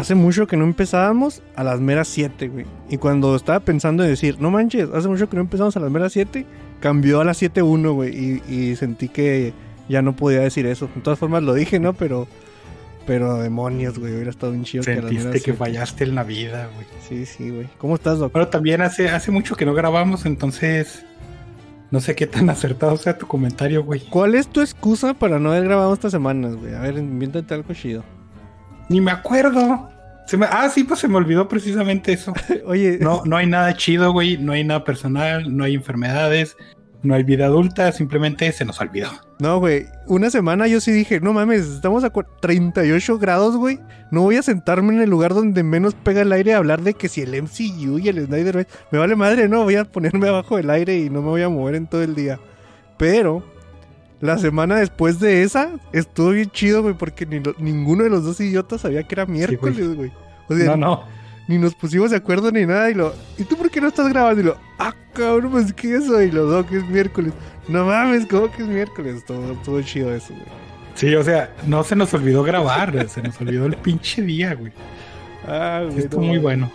Hace mucho que no empezábamos a las meras 7, güey. Y cuando estaba pensando en decir, no manches, hace mucho que no empezamos a las meras 7, cambió a las 7.1, güey. Y, y sentí que ya no podía decir eso. De todas formas lo dije, ¿no? Pero, pero demonios, güey. Hubiera estado un chido que a las Sentiste meras que 7. fallaste en la vida, güey. Sí, sí, güey. ¿Cómo estás, doctor? Bueno, también hace, hace mucho que no grabamos, entonces no sé qué tan acertado sea tu comentario, güey. ¿Cuál es tu excusa para no haber grabado estas semanas, güey? A ver, invéntate algo chido. Ni me acuerdo. Se me- ah, sí, pues se me olvidó precisamente eso. Oye, No, no hay nada chido, güey. No hay nada personal, no hay enfermedades, no hay vida adulta, simplemente se nos olvidó. No, güey. Una semana yo sí dije, no mames, estamos a cua- 38 grados, güey. No voy a sentarme en el lugar donde menos pega el aire a hablar de que si el MCU y el Snyder me vale madre, no, voy a ponerme abajo del aire y no me voy a mover en todo el día. Pero la semana después de esa estuvo bien chido, güey, porque ni lo- ninguno de los dos idiotas sabía que era miércoles, güey. O sea, No, no. ni nos pusimos de acuerdo ni nada y lo ¿y tú por qué no estás grabando? y lo ah cabrón pues qué es eso y lo no que es miércoles no mames cómo que es miércoles estuvo, estuvo chido eso güey Sí, o sea, no se nos olvidó grabar, se nos olvidó el pinche día, güey. ah Sí, güey, estuvo no muy bueno.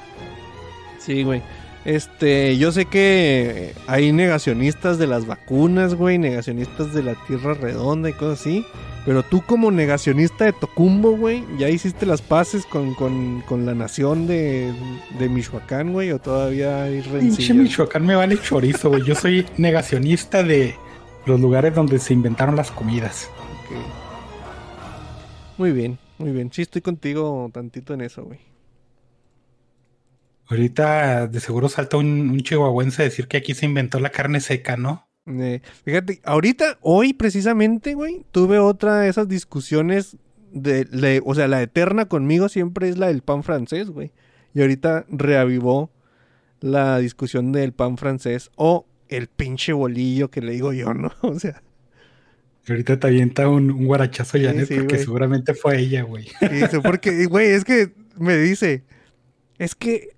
sí güey este yo sé que hay negacionistas de las vacunas güey negacionistas de la tierra redonda y cosas así pero tú como negacionista de Tocumbo, güey, ¿ya hiciste las paces con, con, con la nación de, de Michoacán, güey? ¿O todavía hay Pinche? Michoacán me vale chorizo, güey. Yo soy negacionista de los lugares donde se inventaron las comidas. Muy bien, muy bien. Sí, estoy contigo tantito en eso, güey. Ahorita de seguro salta un, un chihuahuense a decir que aquí se inventó la carne seca, ¿no? Eh, fíjate, ahorita, hoy precisamente, güey, tuve otra de esas discusiones de, de- o sea, la eterna conmigo siempre es la del pan francés, güey. Y ahorita reavivó la discusión del pan francés o el pinche bolillo que le digo yo, ¿no? O sea, Ahorita te avienta un, un guarachazo Sí, Janet sí, porque güey. seguramente fue ella, güey. dice, porque, güey, es que me dice, es que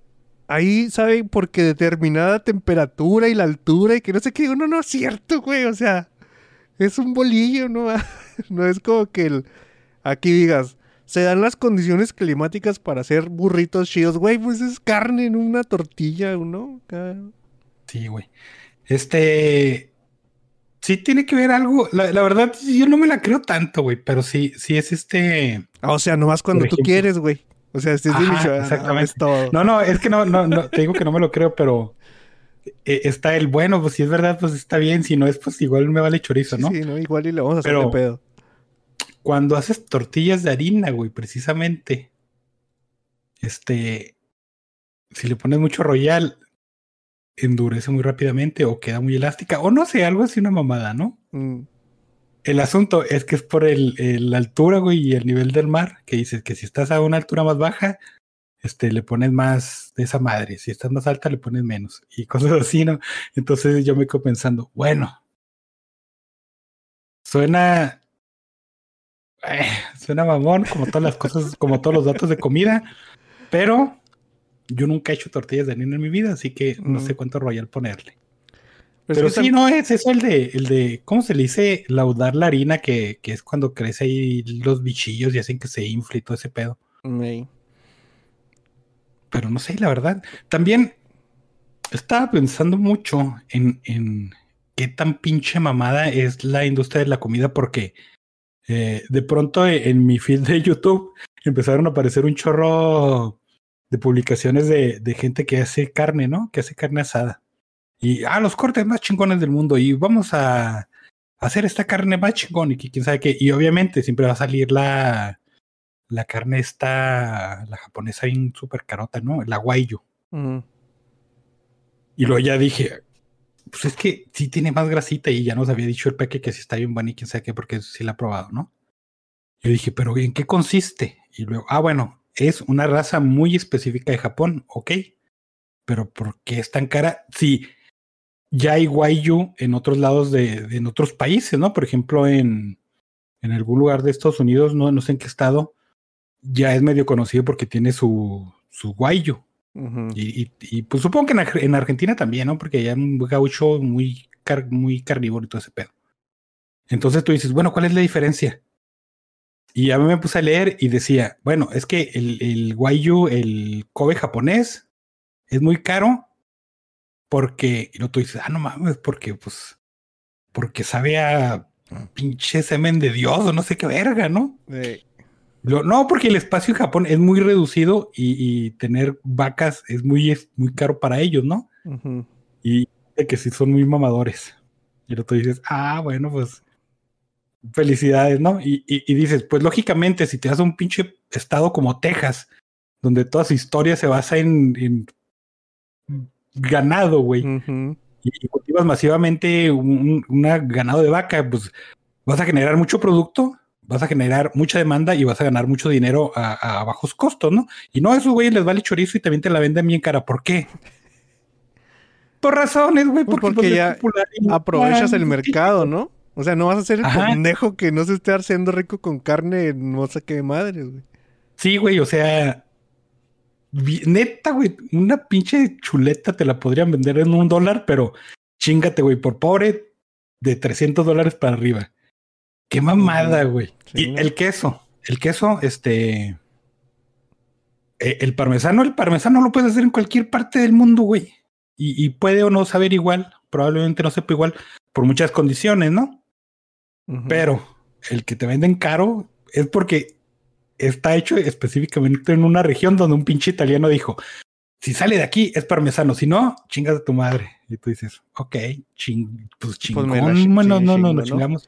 ahí sabe porque determinada temperatura y la altura y que no sé qué, digo, no, no es cierto, güey, o sea, es un bolillo, no, no es como que el, aquí digas, se dan las condiciones climáticas para hacer burritos chidos, güey, pues es carne en una tortilla, ¿no? Sí, güey. Este. Sí, tiene que ver algo. La, la verdad, yo no me la creo tanto, güey. Pero sí, sí es este. Ah, o sea, nomás cuando tú quieres, güey. O sea, este es de Ajá, Michoacán, exactamente. es todo. No, no, es que no, no, no, te digo que no me lo creo, pero eh, está el bueno, pues si es verdad, pues está bien. Si no es, pues igual me vale chorizo, ¿no? sí, ¿no? Igual y le vamos a hacer Pero- pedo. Cuando haces tortillas de harina, güey, precisamente. Este. Si le pones mucho royal, endurece muy rápidamente o queda muy elástica. O no sé, algo así una mamada, ¿no? Mm. El asunto es que es por el, altura, güey, y el nivel del mar, que dices que si estás a una altura más baja, este, le pones más de esa madre. Si estás más alta, le pones menos. Y cosas así, ¿no? Entonces yo me quedo pensando, bueno, suena, eh, suena mamón, como todas las cosas, como todos los datos de comida, pero yo nunca he hecho tortillas de harina en mi vida, así que no Mm. sé cuánto royal ponerle. Pero, Pero sí, no es eso el de, el de, ¿cómo se le dice? Laudar la harina, que, que es cuando crece ahí los bichillos y hacen que se infle y todo ese pedo. Pero no sé, la verdad. También estaba pensando mucho en, en qué tan pinche mamada es la industria de la comida, porque eh, de pronto en mi feed de YouTube empezaron a aparecer un chorro de publicaciones de, de gente que hace carne, ¿no? Que hace carne asada. Y, ah, los cortes más chingones del mundo. Y vamos a hacer esta carne más chingón y que quién sabe qué. Y obviamente siempre va a salir la, la carne esta, la japonesa bien súper carota, ¿no? La guayo. Ujú. Y luego ya dije, pues es que sí tiene más grasita y ya nos había dicho el peque que sí está bien buena y quién sabe qué, porque sí la ha probado, ¿no? Yo dije, pero ¿en qué consiste? Y luego, ah, bueno, es una raza muy específica de Japón, ok. Pero ¿por qué es tan cara? Sí, ya hay Waiyu en otros lados de, de- en otros países, ¿no? Por ejemplo, en, en algún lugar de Estados Unidos, no, no sé en qué estado, ya es medio conocido porque tiene su, su Waiyu. Ujú. Y, y- y, pues supongo que en, Ar- en Argentina también, ¿no? Porque allá es un gaucho muy, car- muy carnívoro y todo ese pedo. Entonces tú dices, bueno, ¿cuál es la diferencia? Y ya me puse a leer y decía, bueno, es que el, el el Kobe japonés, es muy caro porque, y luego tú dices, ah, no mames, porque pues, porque sabe a pinche semen de Dios o no sé qué verga, ¿no? Lo- no, porque el espacio en Japón es muy reducido y, y tener vacas es muy, es muy caro para ellos, ¿no? Y de que sí son muy mamadores. Y luego tú dices, ah, bueno, pues felicidades, ¿no? Y, y- y dices, pues lógicamente, si te das un pinche estado como Texas, donde toda su historia se basa en, en ganado, güey, y, y cultivas masivamente un, una ganado de vaca, pues vas a generar mucho producto, vas a generar mucha demanda y vas a ganar mucho dinero a, a bajos costos, ¿no? Y no, a esos güeyes les vale chorizo y también te la venden bien cara. ¿Por qué? Por razones, güey, porque, porque pues, es ya Aprovechas el mercado, ¿no? O sea, no vas a ser el Ajá. pendejo que no se esté haciendo rico con carne, no sé qué madres, güey. Sí, güey, o sea, neta, güey, una pinche chuleta te la podrían vender en un dólar, pero chingate, güey, por pobre, de 300 dólares para arriba. Qué mamada, güey. Sí, y el queso, el queso, este, eh, el parmesano, el parmesano lo puedes hacer en cualquier parte del mundo, güey. Y, y puede o no saber igual, probablemente no sepa igual, por muchas condiciones, ¿no? Pero el que te venden caro es porque está hecho específicamente en una región donde un pinche italiano dijo, si sale de aquí es parmesano, si no, chingas a tu madre. Y tú dices, ok, ching, pues chingón, me la chi- bueno, no, no, ¿no? chingamos.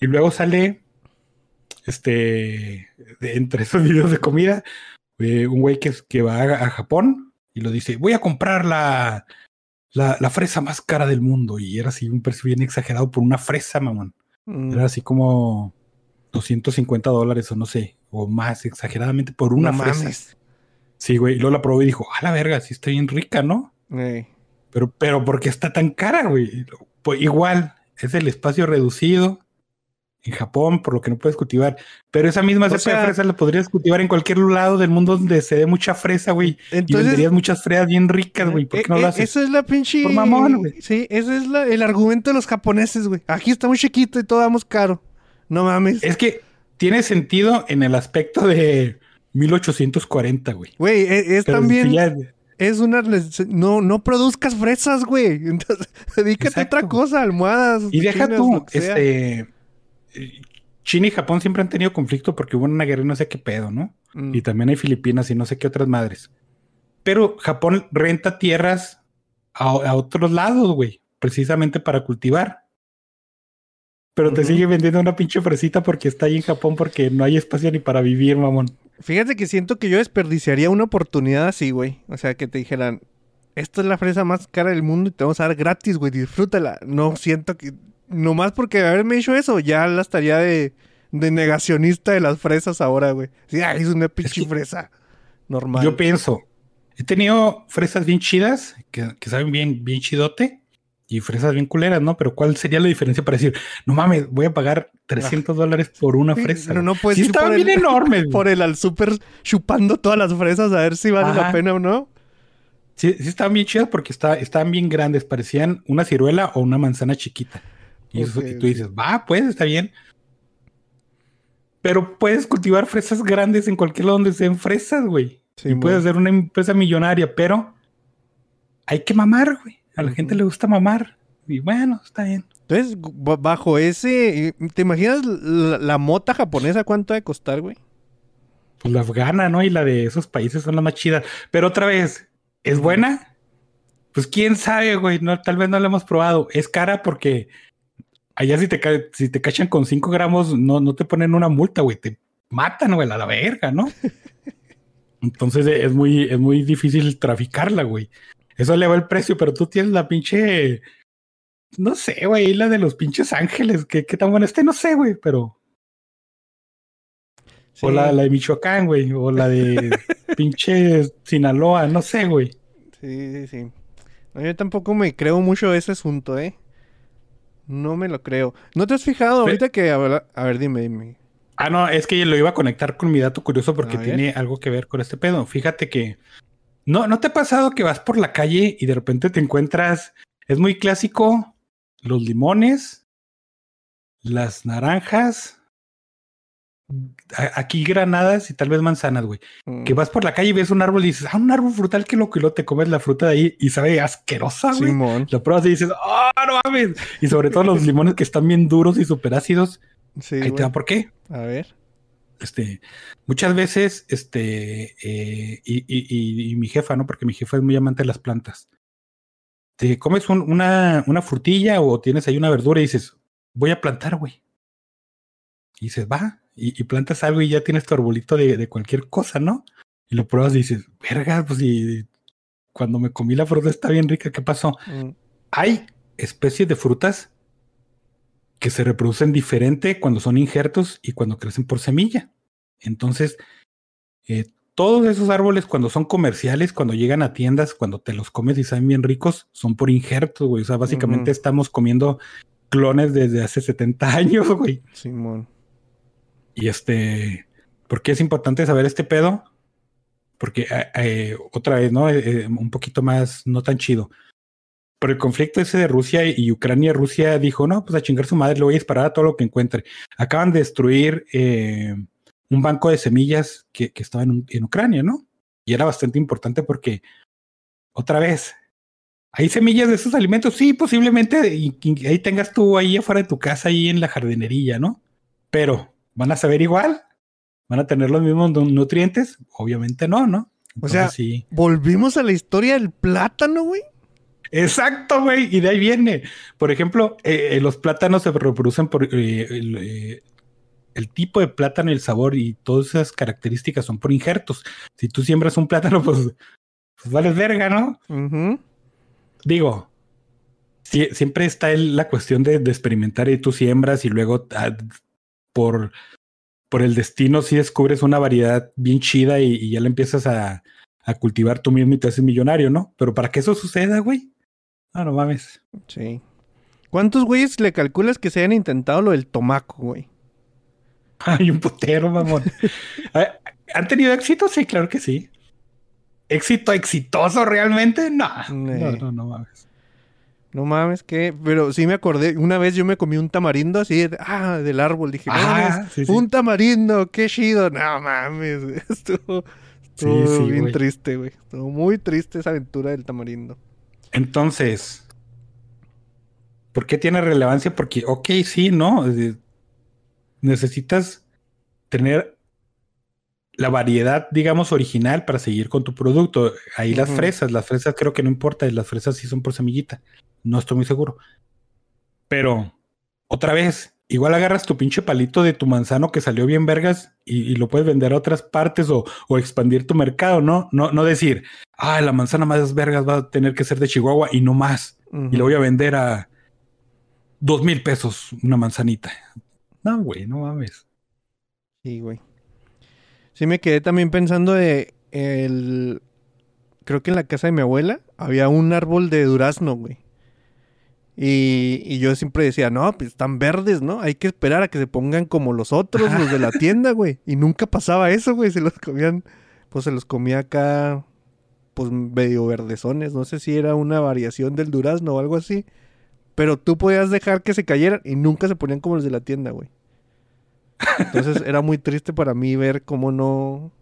Y luego sale, este, de entre esos videos de comida, eh, un güey que, que va a, a Japón y lo dice, voy a comprar la, la, la fresa más cara del mundo. Y era así un precio bien exagerado por una fresa, mamón. Mm. Era así como 250 dólares o no sé, o más exageradamente por una No fresa. mames. Sí, güey. Y luego la probé y dijo, a la verga, sí está bien rica, ¿no? Pero, pero ¿por qué está tan cara, güey? Pues igual, es el espacio reducido en Japón, por lo que no puedes cultivar. Pero esa misma cepa sea- de fresa la podrías cultivar en cualquier lado del mundo donde se dé mucha fresa, güey. Y Entonces, venderías muchas fresas bien ricas, güey. ¿Por eh, qué no eh, lo haces? Eso es la pinche. Por mamón, güey. Sí, ese es la- el argumento de los japoneses, güey. Aquí está muy chiquito y todo damos caro. No mames. Es que tiene sentido en el aspecto de 1840, güey. Güey, e- es, también. si ya- Es una. No, no produzcas fresas, güey. Entonces, dedícate a otra cosa, almohadas. Y deja tú, este. China y Japón siempre han tenido conflicto porque hubo una guerra y no sé qué pedo, ¿no? Mm. Y también hay Filipinas y no sé qué otras madres. Pero Japón renta tierras a, a otros lados, güey, precisamente para cultivar. Pero te sigue vendiendo una pinche fresita porque está ahí en Japón porque no hay espacio ni para vivir, mamón. Fíjate que siento que yo desperdiciaría una oportunidad así, güey. O sea, que te dijeran, esta es la fresa más cara del mundo y te vamos a dar gratis, güey, disfrútala. No siento que, nomás porque haberme dicho eso, ya la estaría de, de negacionista de las fresas ahora, güey. Sí, ay, es una pinche que- fresa. Normal. Yo pienso, he tenido fresas bien chidas, que, que saben bien, bien chidote, y fresas bien culeras, ¿no? Pero ¿cuál sería la diferencia para decir, no mames, voy a pagar 300 dólares por una fresa? pero no güey"? puedes Sí, estaban bien el- enormes. Por el al súper chupando todas las fresas a ver si vale la pena o no. Sí, sí estaban bien chidas porque está, estaban bien grandes, parecían una ciruela o una manzana chiquita. Y, eso- y tú dices, va, pues está bien. Pero puedes cultivar fresas grandes en cualquier lado donde sean fresas, güey. Sí, y puedes hacer una empresa millonaria, pero hay que mamar, güey. A la gente le gusta mamar. Y bueno, está bien. Entonces, bajo ese, eh, ¿te imaginas la, la mota japonesa cuánto ha de costar, güey? Pues la afgana, ¿no? Y la de esos países son las más chidas. Pero otra vez, ¿es buena? Pues quién sabe, güey. No, tal vez no la hemos probado. Es cara porque allá si te, si te cachan con 5 gramos, no, no te ponen una multa, güey. Te matan, güey, a la verga, ¿no? Entonces es muy, es muy difícil traficarla, güey. Eso eleva el precio, pero tú tienes la pinche. No sé, güey, la de los pinches ángeles. ¿Qué, qué tan buena esté? No sé, güey, pero O la, la de Michoacán, güey. O la de pinche Sinaloa, no sé, güey. Sí, sí, sí. No, yo tampoco me creo mucho ese asunto, ¿eh? No me lo creo. ¿No te has fijado ahorita que... habla- A ver, dime, dime. Ah, no, es que lo iba a conectar con mi dato curioso porque A ver. tiene algo que ver con este pedo. Fíjate que. No, ¿no te ha pasado que vas por la calle y de repente te encuentras. Es muy clásico. Los limones. Las naranjas. Aquí granadas y tal vez manzanas, güey. Mm, Que vas por la calle y ves un árbol y dices, ah, un árbol frutal, que loco, y luego te comes la fruta de ahí y sabe asquerosa, güey. Lo pruebas y dices, ah, no mames. Y sobre todo los limones que están bien duros y súper ácidos. Sí, Ahí te va por qué. A ver. Este, muchas veces, este, eh, y, y- y- mi jefa, ¿no? Porque mi jefa es muy amante de las plantas. Te comes un- una, una frutilla o tienes ahí una verdura y dices, voy a plantar, güey. Y dices, va, y, y plantas algo y ya tienes tu arbolito de, de cualquier cosa, ¿no? Y lo pruebas y dices, verga, pues y cuando me comí la fruta está bien rica, ¿qué pasó? Mm, Hay especies de frutas que se reproducen diferente cuando son injertos y cuando crecen por semilla. Entonces, eh, todos esos árboles cuando son comerciales, cuando llegan a tiendas, cuando te los comes y saben bien ricos, son por injertos, güey. O sea, básicamente estamos comiendo clones desde hace 70 años, güey. Simón. Y este, ¿por qué es importante saber este pedo? Porque eh, eh, otra vez, ¿no? Eh, un poquito más, no tan chido. Por el conflicto ese de Rusia y Ucrania, Rusia dijo, no, pues a chingar su madre, le voy a disparar a todo lo que encuentre. Acaban de destruir eh, un banco de semillas que, que estaba en, en Ucrania, ¿no? Y era bastante importante porque, otra vez, ¿hay semillas de esos alimentos? Sí, posiblemente, y, y ahí tengas tú ahí afuera de tu casa, ahí en la jardinería, ¿no? Pero, ¿van a saber igual? ¿Van a tener los mismos nu- nutrientes? Obviamente no, ¿no? O sea- sí. Volvimos a la historia del plátano, güey. Exacto, güey. Y de ahí viene. Por ejemplo, eh, eh, los plátanos se reproducen por eh, el, eh, el tipo de plátano y el sabor y todas esas características son por injertos. Si tú siembras un plátano, pues, pues vales verga, ¿no? Digo, sie- siempre está el- la cuestión de, de experimentar y tú siembras y luego ah, por, por el destino si descubres una variedad bien chida y, y ya la empiezas a, a cultivar tú mismo y te haces millonario, ¿no? Pero para que eso suceda, güey. No, no mames. Sí. ¿Cuántos güeyes le calculas que se hayan intentado lo del tomaco, güey? Hay un putero, mamón. Ah, ¿Han tenido éxito? Sí, claro que sí. ¿Éxito exitoso realmente? No. No, no, no mames. No mames, que. Pero sí me acordé. Una vez yo me comí un tamarindo así, ah, del árbol. Dije, Ah, mames, sí, sí. un tamarindo, qué chido. No mames. Estuvo, estuvo Sí, sí, bien güey. triste, güey. Estuvo muy triste esa aventura del tamarindo. Entonces, ¿por qué tiene relevancia? Porque, ok, sí, ¿no? Eh, Necesitas tener la variedad, digamos, original para seguir con tu producto. Ahí las fresas, las fresas creo que no importa, las fresas sí son por semillita. No estoy muy seguro. Pero, otra vez, igual agarras tu pinche palito de tu manzano que salió bien vergas y, y lo puedes vender a otras partes o, o expandir tu mercado, ¿no? No, no decir, ah, la manzana más vergas va a tener que ser de Chihuahua y no más. Y lo voy a vender a dos mil pesos una manzanita. No, güey, no mames. Sí, güey. Sí me quedé también pensando de el... Creo que en la casa de mi abuela había un árbol de durazno, güey. Y, y yo siempre decía, no, pues están verdes, ¿no? Hay que esperar a que se pongan como los otros, los de la tienda, güey. Y nunca pasaba eso, güey. Se los comían, pues se los comía acá, pues medio verdezones. No sé si era una variación del durazno o algo así. Pero tú podías dejar que se cayeran y nunca se ponían como los de la tienda, güey. Entonces era muy triste para mí ver cómo no.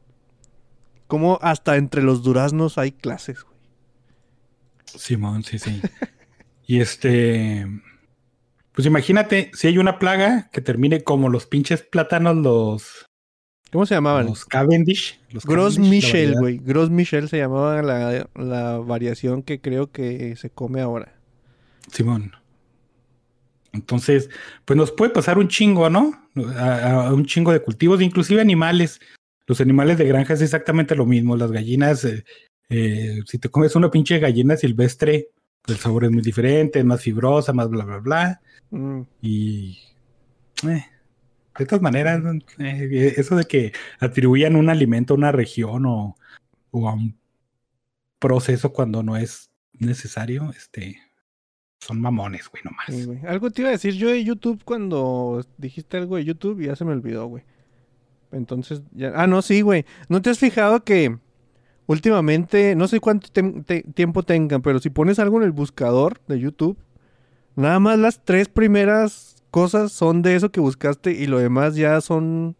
Cómo hasta entre los duraznos hay clases, güey. Simón, sí, sí. Y este. Pues imagínate, si hay una plaga que termine como los pinches plátanos, los, ¿Cómo se llamaban? los Cavendish. Los Gros Cavendish, la Michel, güey. Gros Michel se llamaba la, la variación que creo que se come ahora. Simón. Entonces, pues nos puede pasar un chingo, ¿no? A, a un chingo de cultivos, inclusive animales. Los animales de granja es exactamente lo mismo. Las gallinas, eh, eh, si te comes una pinche gallina silvestre, el sabor es muy diferente, es más fibrosa, más bla, bla, bla. Mm, Y... eh, De todas maneras, eh, eso de que atribuyan un alimento a una región o, o a un proceso cuando no es necesario, este, son mamones, güey, nomás. Sí, güey. Algo te iba a decir yo de YouTube cuando dijiste algo de YouTube y ya se me olvidó, güey. Entonces, ya... Ah, no, sí, güey. ¿No te has fijado que últimamente, no sé cuánto te- tiempo tengan, pero si pones algo en el buscador de YouTube, nada más las tres primeras cosas son de eso que buscaste y lo demás ya son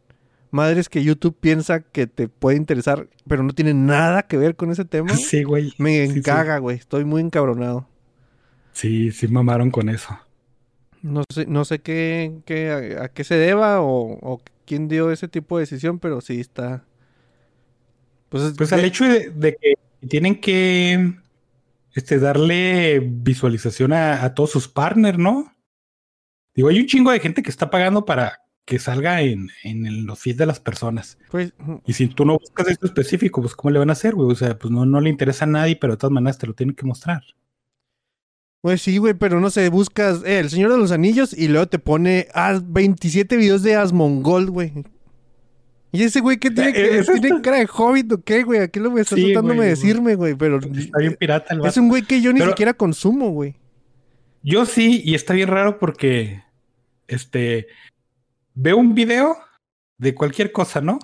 madres que YouTube piensa que te puede interesar, pero no tienen nada que ver con ese tema. Sí, güey. Me Sí, encaga, güey. Estoy muy encabronado. Sí, sí mamaron con eso. No sé, no sé qué, qué- a, a qué se deba o, o quién dio ese tipo de decisión, pero sí está. Pues, es- Pues al hecho de, de que tienen que este, darle visualización a, a todos sus partners, ¿no? Digo, hay un chingo de gente que está pagando para que salga en, en el- los feeds de las personas. pues, Y si tú no buscas esto específico, pues ¿cómo le van a hacer, güey? O sea, pues no, no le interesa a nadie, pero de todas maneras te lo tienen que mostrar. pues sí, güey, pero no sé, buscas eh, El Señor de los Anillos y luego te pone ah, 27 videos de Asmongold, güey. ¿Y ese güey qué tiene, Eh, que, tiene está- cara de hobbit o qué, güey? ¿A qué lo me estás Sí, tratándome güey, de decirme, güey? Pero Está bien pirata el es vato. un güey que yo ni Pero- siquiera consumo, güey. Yo sí, y está bien raro porque este veo un video de cualquier cosa, ¿no?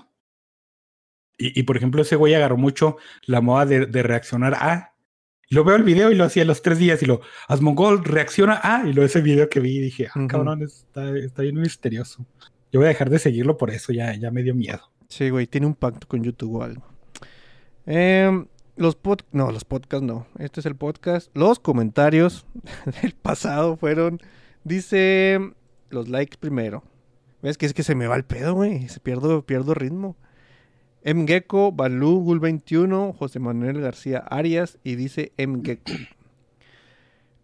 Y, y, por ejemplo, ese güey agarró mucho la moda de, de reaccionar a. Y lo veo el video y lo hacía los tres días y lo Asmongold reacciona a. Y lo ese video que vi y dije, ah, cabrón, está, está bien misterioso. Yo voy a dejar de seguirlo por eso, ya, ya me dio miedo. Sí, güey, tiene un pacto con YouTube o algo. Em, los pod... No, los podcasts no. Este es el podcast. Los comentarios del pasado fueron... Dice... Los likes primero. ¿Ves que es que se me va el pedo, güey? Se pierdo, pierdo ritmo. Mgecko, Balú, Gul21, José Manuel García Arias y dice Mgecko.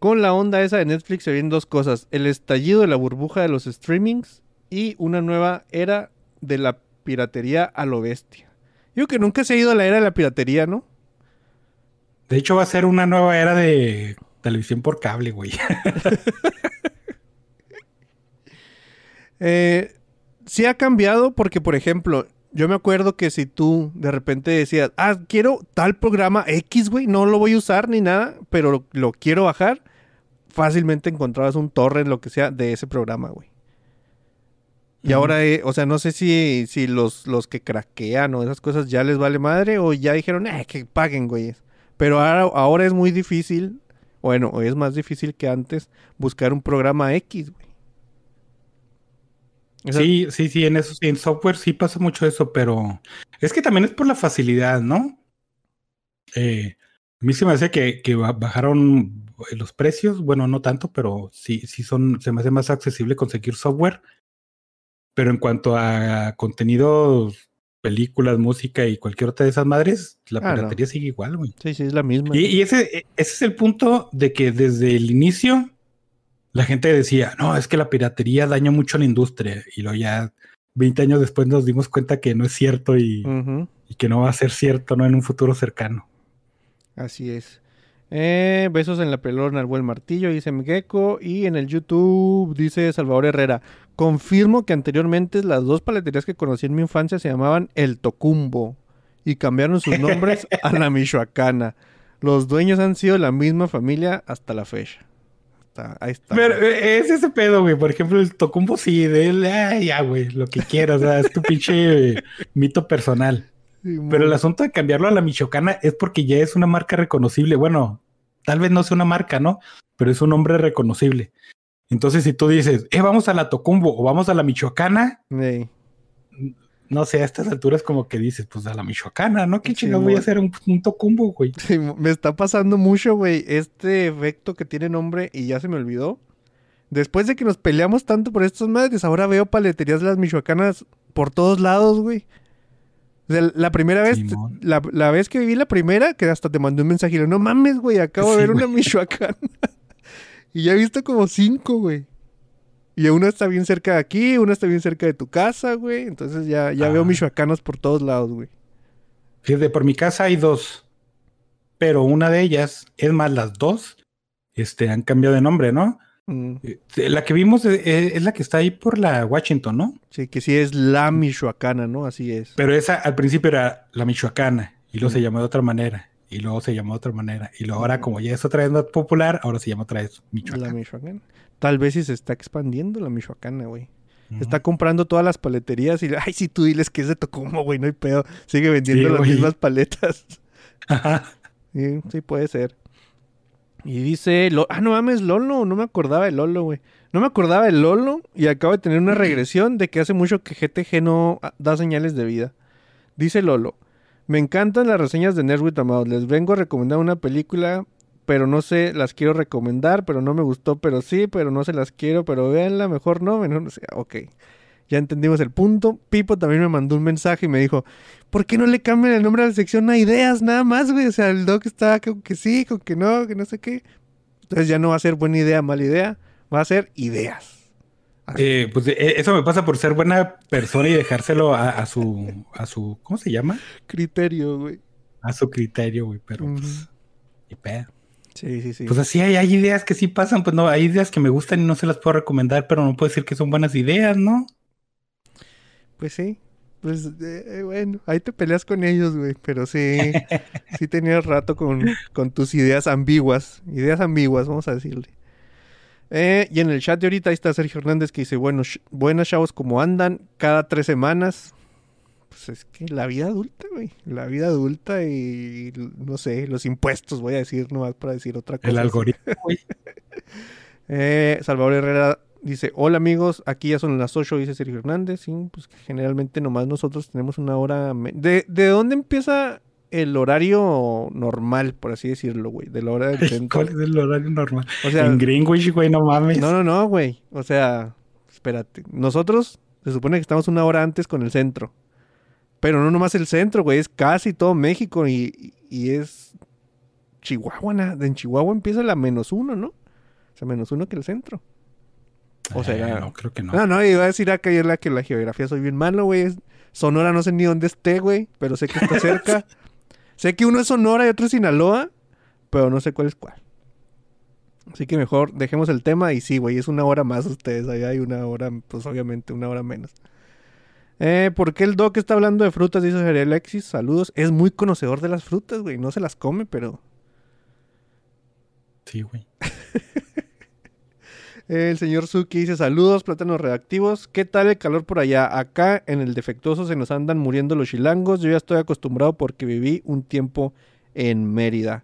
Con la onda esa de Netflix se vienen dos cosas. El estallido de la burbuja de los streamings y una nueva era de la piratería a lo bestia. Yo que nunca se ha ido a la era de la piratería, ¿no? De hecho, va a ser una nueva era de televisión por cable, güey. Eh, sí ha cambiado porque, por ejemplo, yo me acuerdo que si tú de repente decías, ah, quiero tal programa X, güey, no lo voy a usar ni nada, pero lo, lo quiero bajar, fácilmente encontrabas un torrent, lo que sea, de ese programa, güey. Y ahora, eh, o sea, no sé si, si los, los que craquean o esas cosas ya les vale madre o ya dijeron, eh, que paguen, güey. Pero ahora, ahora es muy difícil, bueno, es más difícil que antes, buscar un programa X, güey. O sea, Sí, sí, sí, en eso sí, en software sí pasa mucho eso, pero es que también es por la facilidad, ¿no? Eh, a mí se me hace que, que ba- bajaron los precios, bueno, no tanto, pero sí, sí son, se me hace más accesible conseguir software. Pero en cuanto a contenidos, películas, música y cualquier otra de esas madres, la Ah, no. piratería sigue igual, güey. Sí, sí, es la misma. Y, y ese, e- ese es el punto de que desde el inicio la gente decía, no, es que la piratería daña mucho a la industria. Y luego ya 20 años después nos dimos cuenta que no es cierto y, y que no va a ser cierto, ¿no? En un futuro cercano. Así es. Eh, besos en la pelona buen martillo, dice Mgecko. Y en el YouTube dice Salvador Herrera. Confirmo que anteriormente las dos paleterías que conocí en mi infancia se llamaban El Tocumbo. Y cambiaron sus nombres a la Michoacana. Los dueños han sido la misma familia hasta la fecha. Ahí está. Pero eh, es ese pedo, güey. Por ejemplo, el Tocumbo sí, de él, ah, ya, güey, lo que quieras, es tu pinche mito personal. Pero el asunto de cambiarlo a la Michoacana es porque ya es una marca reconocible. Bueno, tal vez no sea una marca, ¿no? Pero es un nombre reconocible. Entonces, si tú dices, eh, vamos a la Tocumbo o vamos a la Michoacana, no sé, a estas alturas como que dices, pues a la Michoacana, ¿no? ¿Qué Sí, chingados voy a hacer un, un Tocumbo, güey? Sí, me está pasando mucho, güey, este efecto que tiene nombre y ya se me olvidó. Después de que nos peleamos tanto por estas madres, ahora veo paleterías de las michoacanas por todos lados, güey. O sea, la primera vez, la, la vez que viví la primera, que hasta te mandé un mensaje y le, no mames, güey, acabo de ver una güey. michoacana. y ya he visto como cinco, güey. Y una está bien cerca de aquí, una está bien cerca de tu casa, güey. Entonces ya, ya veo Ah. michoacanas por todos lados, güey. Fíjate, por mi casa hay dos, pero una de ellas, es más, las dos, este, han cambiado de nombre, ¿no? Mm, Eh, La que vimos es, es la que está ahí por la Washington, ¿no? sí, que sí es la michoacana, ¿no? Así es. Pero esa al principio era la Michoacana y luego Mm. se llamó de otra manera y luego se llamó de otra manera y luego ahora como ya es otra vez más popular, ahora se llama otra vez La michoacana. Tal vez sí se está expandiendo la michoacana, güey. Está comprando todas las paleterías y, ay, sí, tú diles que es de Tocumo, güey, no hay pedo. Sigue vendiendo Sí, las güey. mismas paletas. Ajá. Sí, sí puede ser. Y dice, Lo- ah, no mames, Lolo, no me acordaba de Lolo, güey. No me acordaba de Lolo y acabo de tener una regresión de que hace mucho que GTG no ah, da señales de vida. Dice Lolo, me encantan las reseñas de Nerds with a Mouse. Les vengo a recomendar una película, pero no sé, las quiero recomendar, pero no me gustó, pero sí, pero no se las quiero, pero véanla, mejor no, mejor no sé. Ok, ya entendimos el punto. Pipo también me mandó un mensaje y me dijo, ¿por qué no le cambian el nombre a la sección a ideas nada más, güey? O sea, el doc está con que sí, con que no, que no sé qué. Entonces ya no va a ser buena idea, mala idea, va a ser ideas. Eh, pues eh, eso me pasa por ser buena persona y dejárselo a, a su a su ¿cómo se llama? Criterio, güey. A su criterio, güey, pero Ujú. pues pedo. Sí, sí, sí. Pues así hay, hay ideas que sí pasan, pues no, hay ideas que me gustan y no se las puedo recomendar, pero no puedo decir que son buenas ideas, ¿no? Pues sí. Pues eh, eh, bueno, ahí te peleas con ellos, güey. Pero sí, sí tenías rato con, con tus ideas ambiguas. Ideas ambiguas, vamos a decirle. Eh, y en el chat de ahorita ahí está Sergio Hernández que dice, bueno, sh- buenas chavos, ¿cómo andan? Cada tres semanas. Pues es que la vida adulta, güey. La vida adulta y no sé, los impuestos, voy a decir, nomás para decir otra cosa. El algoritmo, güey. Eh, Salvador Herrera dice, hola amigos, aquí ya son las 8, dice Sergio Hernández. Sí, pues generalmente nomás nosotros tenemos una hora... ¿De, ¿De dónde empieza el horario normal, por así decirlo, güey? De la hora del centro. ¿Cuál es el horario normal? O sea, en Greenwich, güey, no mames. no, no, no, güey. O sea, espérate. Nosotros se supone que estamos una hora antes con el centro. Pero no nomás el centro, güey. Es casi todo México y, y es Chihuahua. na- En Chihuahua empieza la menos uno, ¿no? O sea, menos uno que el centro. O sea, Eh, era- no, creo que no. No, no, iba a decir acá ayer la que la geografía soy bien malo, güey. Sonora no sé ni dónde esté, güey, pero sé que está cerca. sé que uno es Sonora y otro es Sinaloa, pero no sé cuál es cuál. Así que mejor dejemos el tema y sí, güey, es una hora más ustedes. Allá hay una hora, pues obviamente una hora menos. Eh, ¿Por qué el Doc está hablando de frutas? Dice Jerry Alexis. Saludos. Es muy conocedor de las frutas, güey. No se las come, pero Sí, güey. El señor Suki dice saludos, plátanos reactivos. ¿Qué tal el calor por allá? Acá en el defectuoso se nos andan muriendo los chilangos. Yo ya estoy acostumbrado porque viví un tiempo en Mérida.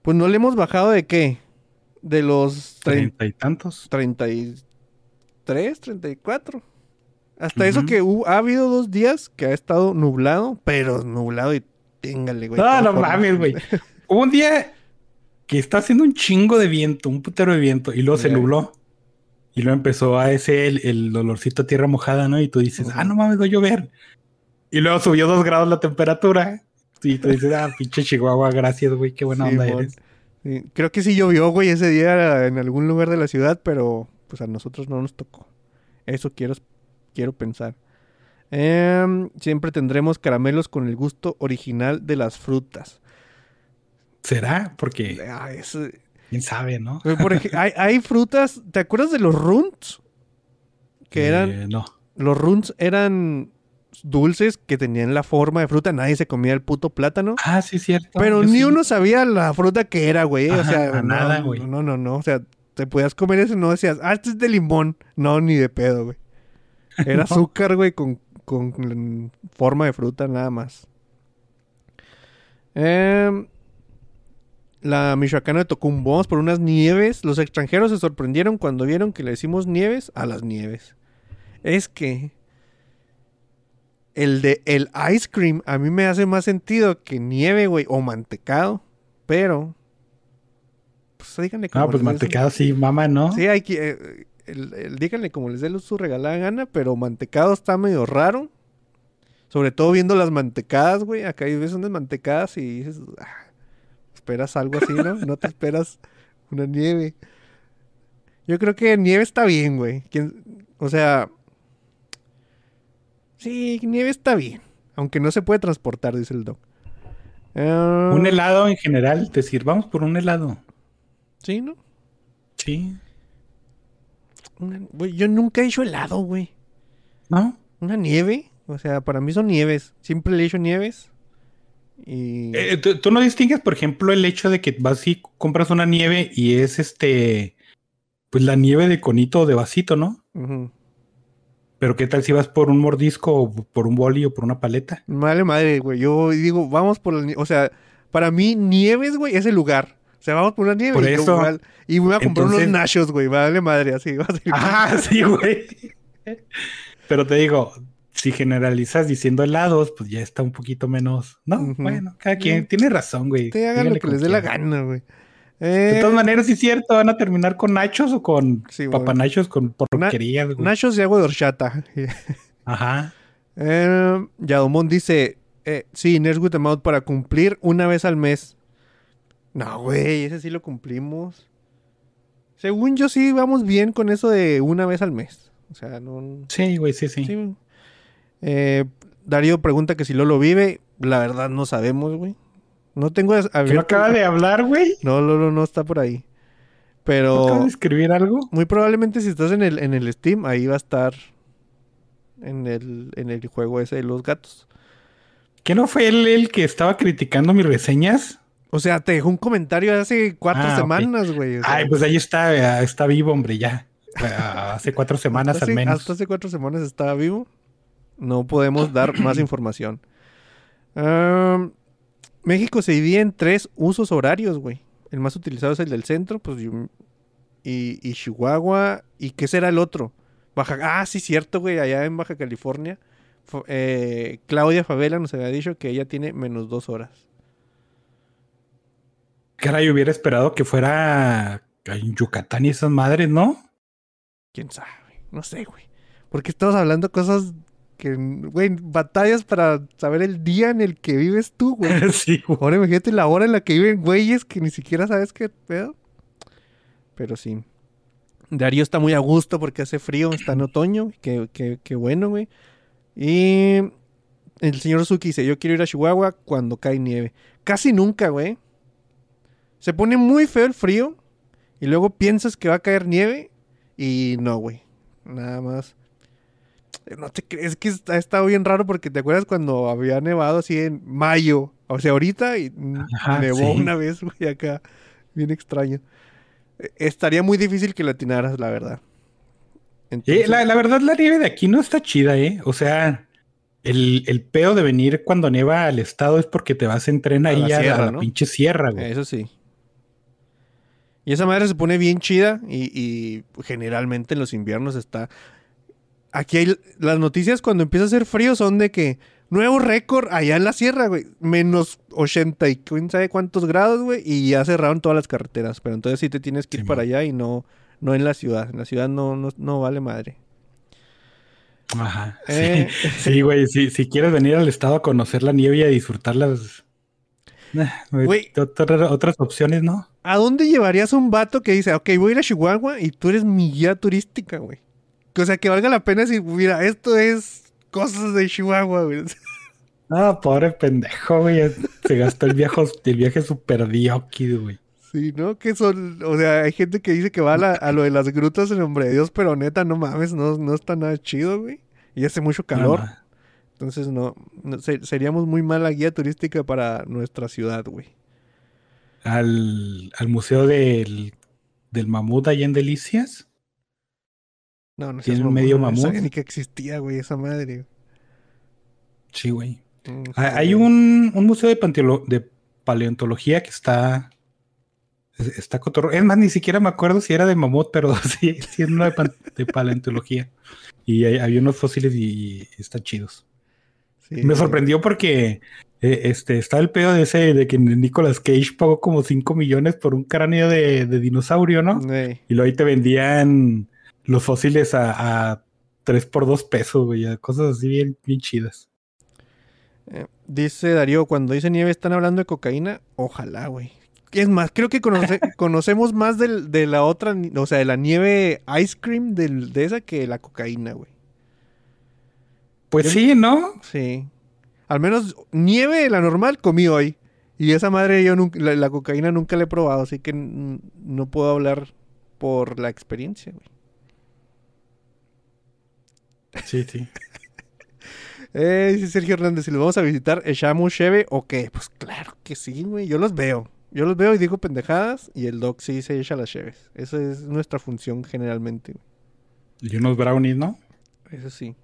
Pues no le hemos bajado de qué? De los trein- Treinta y tantos. 33, 34. Hasta eso que ha habido dos días que ha estado nublado, pero nublado y téngale, güey. No, no mames, güey. Hubo un día que está haciendo un chingo de viento, un putero de viento, y luego se nubló. Y luego empezó a ese el, el olorcito a tierra mojada, ¿no? Y tú dices, ah, no mames, va a llover. Y luego subió dos grados la temperatura. Y tú dices, ah, pinche Chihuahua, gracias, güey, qué buena onda eres. Sí, creo que sí llovió, güey, ese día en algún lugar de la ciudad, pero pues a nosotros no nos tocó. Eso quiero, quiero pensar. Em, siempre tendremos caramelos con el gusto original de las frutas. ¿Será? Porque Ah, es- quién sabe, ¿no? por ej- hay, hay frutas, ¿te acuerdas de los runts? Que eran, Eh, no. los runts eran dulces que tenían la forma de fruta, nadie se comía el puto plátano. Ah, sí, cierto. Pero Yo ni sí. uno sabía la fruta que era, güey. O sea, no, nada, güey. No, no, no. O sea, te podías comer eso y no decías, ah, este es de limón. No, ni de pedo, güey. Era No. azúcar, güey, con, con forma de fruta nada más. Em, la Michoacana le tocó un bonus por unas nieves. Los extranjeros se sorprendieron cuando vieron que le decimos nieves a las nieves. Es que el de el ice cream a mí me hace más sentido que nieve, güey, o mantecado. Pero, pues díganle como Ah, pues les dé su- mantecado sí, mamá, ¿no? Sí, hay que. eh, el- el- díganle como les dé su regalada gana, pero mantecado está medio raro. Sobre todo viendo las mantecadas, güey. Acá hay veces unas mantecadas y dices, "Ah, esperas algo así, ¿no? No te esperas una nieve. Yo creo que nieve está bien, güey. ¿Quién- O sea, sí, nieve está bien. Aunque no se puede transportar, dice el doc. Ah, Un helado en general, decir, vamos por un helado. Sí, ¿no? Sí. Una- güey, yo nunca he hecho helado, güey. ¿No? Una nieve. O sea, para mí son nieves. Siempre le he hecho nieves. Y. Eh, ¿tú, tú no distingues, por ejemplo, el hecho de que vas y compras una nieve y es este, pues la nieve de conito o de vasito, ¿no? Pero qué tal si vas por un mordisco o por un boli o por una paleta? Me Vale madre, güey. Yo digo, vamos por la O sea, para mí, nieves, güey, es el lugar. O sea, vamos por una nieve. Por y, eso. y voy a comprar unos nachos, güey. Vale madre, así. va a ser- Ah, sí, güey. Pero te digo, si generalizas diciendo helados, pues ya está un poquito menos. No, bueno, cada quien tiene razón, güey. Te hagan lo que les dé la gana, güey. De Eh, todas maneras, sí es cierto, van a terminar con nachos o con Sí, papanachos con porquerías, güey. nachos y agua de horchata. Ajá. Eh, Yadomón dice: eh, Sí, Nerds with Mouth para cumplir una vez al mes. No, güey, ese sí lo cumplimos. Según yo, sí vamos bien con eso de una vez al mes. O sea, no. Sí, güey, sí, sí. Sí. Eh, Darío pregunta que si Lolo vive. La verdad, no sabemos, güey. No tengo. as- ¿Que no acaba de hablar, güey? No, Lolo no está por ahí. ¿No Pero. acaba de escribir algo? Muy probablemente si estás en el, en el Steam, ahí va a estar en el, en el juego ese de los gatos. ¿Que no fue él el que estaba criticando mis reseñas? O sea, te dejó un comentario hace cuatro Ah, semanas, güey. o sea, Ay, pues ahí está, eh, está vivo, hombre, ya. Ah, Hace cuatro semanas al menos. Hasta hace cuatro semanas estaba vivo. No podemos dar más información. México se divide en tres usos horarios, güey. El más utilizado es el del centro, pues y, y Chihuahua. ¿Y qué será el otro? Baja, ah, sí, cierto, güey, allá en Baja California. Fo- eh, Claudia Favela nos había dicho que ella tiene menos dos horas. Caray, hubiera esperado que fuera en Yucatán y esas madres, ¿no? ¿Quién sabe? No sé, güey. Porque estamos hablando cosas que, güey, batallas para saber el día en el que vives tú, güey. sí, güey. Ahora imagínate la hora en la que viven güeyes que ni siquiera sabes qué pedo. Pero sí. Darío está muy a gusto porque hace frío, está en otoño. Qué, qué- qué bueno, güey. Y el señor Suki dice, yo quiero ir a Chihuahua cuando cae nieve. Casi nunca, güey. Se pone muy feo el frío y luego piensas que va a caer nieve y no, güey. Nada más. No te crees que está- ha estado bien raro porque te acuerdas cuando había nevado así en mayo. O sea, ahorita y Ajá, nevó sí. una vez, güey, acá. Bien extraño. Eh, Estaría muy difícil que la atinaras, la verdad. Eh, la, la verdad, la nieve de aquí no está chida, ¿eh? O sea, el, el peo de venir cuando nieva al estado es porque te vas en tren A ahí la a, sierra, la ¿no? pinche sierra, güey. Eso sí. Y esa madre se pone bien chida y, y generalmente en los inviernos está... Aquí hay las noticias cuando empieza a hacer frío son de que nuevo récord allá en la sierra, güey. Menos 80 y quién sabe cuántos grados, güey. Y ya cerraron todas las carreteras. Pero entonces sí te tienes que ir Sí, para man. allá y no, no en la ciudad. En la ciudad no, no, no vale madre. Ajá. Eh. Sí, sí, güey. Si, si quieres venir al estado a conocer la nieve y a disfrutar las. Ah, güey, Güey. otra- otras opciones, ¿no? ¿A dónde llevarías un vato que dice, ok, voy a ir a Chihuahua y tú eres mi guía turística, güey? Que, O sea, que valga la pena decir, mira, esto es cosas de Chihuahua, güey. Ah, pobre pendejo, güey. Se gastó el viaje, el viaje super dióquido, güey. Sí, ¿no? Que son, o sea, hay gente que dice que va a, la- a lo de las grutas en nombre de Dios, pero neta, no mames, no, no está nada chido, güey. Y hace mucho calor, entonces no, no- se- seríamos muy mala guía turística para nuestra ciudad, güey. al, al museo del, del mamut allá en Delicias. No, no ¿Tiene un medio mamón, no sabía mamut? ni que existía, güey, esa madre. Sí, güey. Mm, Hay- un, un museo de, de paleontología que está. es- Está cotorro. Es más, ni siquiera me acuerdo si era de mamut, pero sí, sí es uno de, paleontología. Y hay, había unos fósiles y, y están chidos. Sí, Me sorprendió porque eh, este, estaba el pedo de ese de que Nicolas Cage pagó como 5 millones por un cráneo de, de dinosaurio, ¿no? Y luego ahí te vendían los fósiles a, a 3 por 2 pesos, güey. Cosas así bien, bien chidas. Eh, dice Darío, cuando dice nieve están hablando de cocaína. Ojalá, güey. Es más, creo que conoce- conocemos más del- de la otra, o sea, de la nieve ice cream del- de esa que la cocaína, güey. Pues Yo- sí, ¿no? Sí. Al menos nieve, la normal, comí hoy. Y esa madre yo nunca, la, la cocaína nunca la he probado, así que no puedo hablar por la experiencia, güey. Sí, sí. Eh, dice Sergio Hernández, si los vamos a visitar, ¿echamos cheve o qué? Pues claro que sí, güey. Yo los veo. Yo los veo y digo pendejadas y el doc sí se echa las cheves. Esa es nuestra función generalmente. Y unos brownies, ¿no? Eso sí.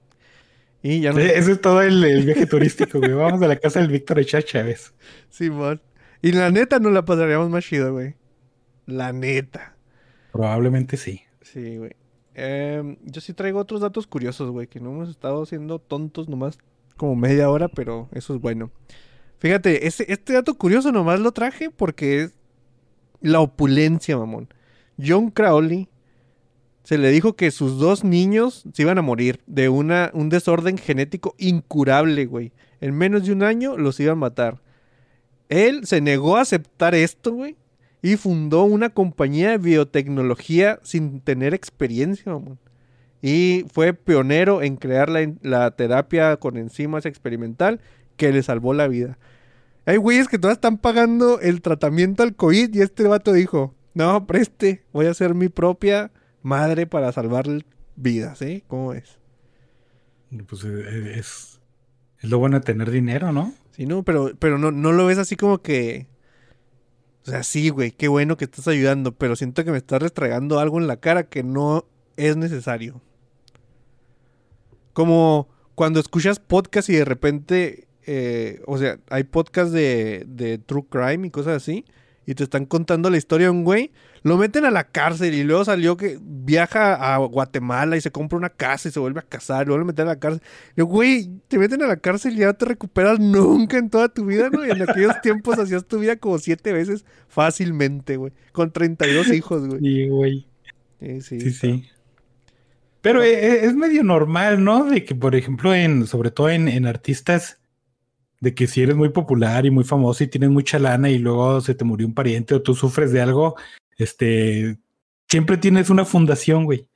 Y ya no... Sí, Ese es todo el, el viaje turístico, güey. Vamos a la casa del Víctor a echar Chávez. Simón. Y la neta nos la pasaríamos más chido, güey. La neta. Probablemente sí. Sí, güey. Em, yo sí traigo otros datos curiosos, güey, que no hemos estado siendo tontos nomás como media hora, pero eso es bueno. Fíjate, este, este dato curioso nomás lo traje porque es la opulencia, mamón. John Crowley se le dijo que sus dos niños se iban a morir de una, un desorden genético incurable, güey. En menos de un año los iban a matar. Él se negó a aceptar esto, güey. Y fundó una compañía de biotecnología sin tener experiencia, mamón. Y fue pionero en crear la, la terapia con enzimas experimental que le salvó la vida. Hay güeyes que todavía están pagando el tratamiento al COVID y este vato dijo, no, preste, voy a hacer mi propia madre para salvar vidas, ¿eh? ¿Cómo es? Pues es, es lo bueno de tener dinero, ¿no? Sí, no, pero, pero no, no lo ves así como que... O sea, sí, güey, qué bueno que estás ayudando, pero siento que me estás restregando algo en la cara que no es necesario. Como cuando escuchas podcast y de repente, eh, o sea, hay podcast de, de True Crime y cosas así, y te están contando la historia de un güey, lo meten a la cárcel y luego salió que viaja a Guatemala y se compra una casa y se vuelve a casar, y luego lo meten a la cárcel. Y, güey, te meten a la cárcel y ya no te recuperas nunca en toda tu vida, ¿no? Y en aquellos tiempos hacías tu vida como siete veces fácilmente, güey. Con 32 hijos, güey. Sí, güey. Sí, sí. Sí, sí. Pero e- es, medio normal, ¿no? De que, por ejemplo, en, sobre todo en, en artistas, de que si eres muy popular y muy famoso y tienes mucha lana y luego se te murió un pariente o tú sufres de algo, este, siempre tienes una fundación, güey.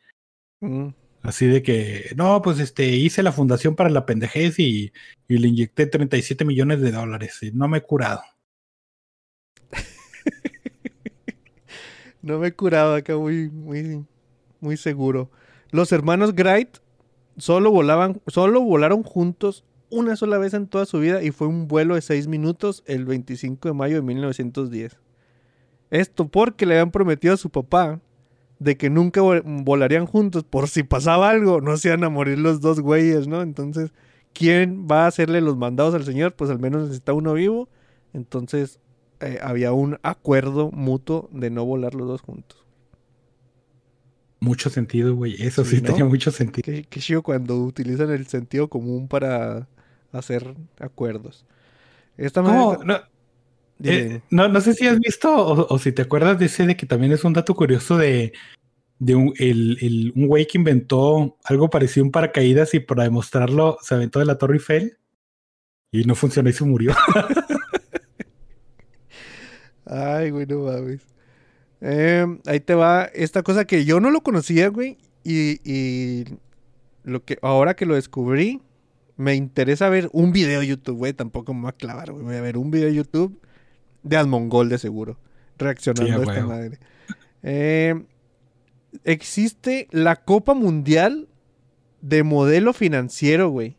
Mm. Así de que, no, pues este, hice la fundación para la pendejez y, y le inyecté 37 millones de dólares y no me he curado. No me he curado acá muy, muy, muy seguro. Los hermanos Wright solo volaban, solo volaron juntos una sola vez en toda su vida y fue un vuelo de seis minutos el 25 de mayo de 1910. Esto porque le habían prometido a su papá de que nunca vo- volarían juntos por si pasaba algo, no se iban a morir los dos güeyes, ¿no? Entonces, ¿quién va a hacerle los mandados al señor? Pues al menos necesita uno vivo. Entonces, eh, había un acuerdo mutuo de no volar los dos juntos. Mucho sentido, güey. Eso Sí, sí, ¿no? tenía mucho sentido. Qué, qué chido cuando utilizan el sentido común para hacer acuerdos. Esta No, eh, no, no sé si has visto o, o si te acuerdas de ese de que también es un dato curioso de, de un, el, el- un güey que inventó algo parecido a un paracaídas y para demostrarlo se aventó de la Torre Eiffel y no funcionó y se murió. Ay, güey, no mames. Em, ahí te va esta cosa que yo no lo conocía, güey. Y, y lo que ahora que lo descubrí, me interesa ver un video de YouTube, güey. Tampoco me voy a clavar, güey. Voy a ver un video de YouTube de Asmongol, de seguro. Reaccionando Sí, a esta madre. Em, existe la Copa Mundial de Modelo Financiero, güey.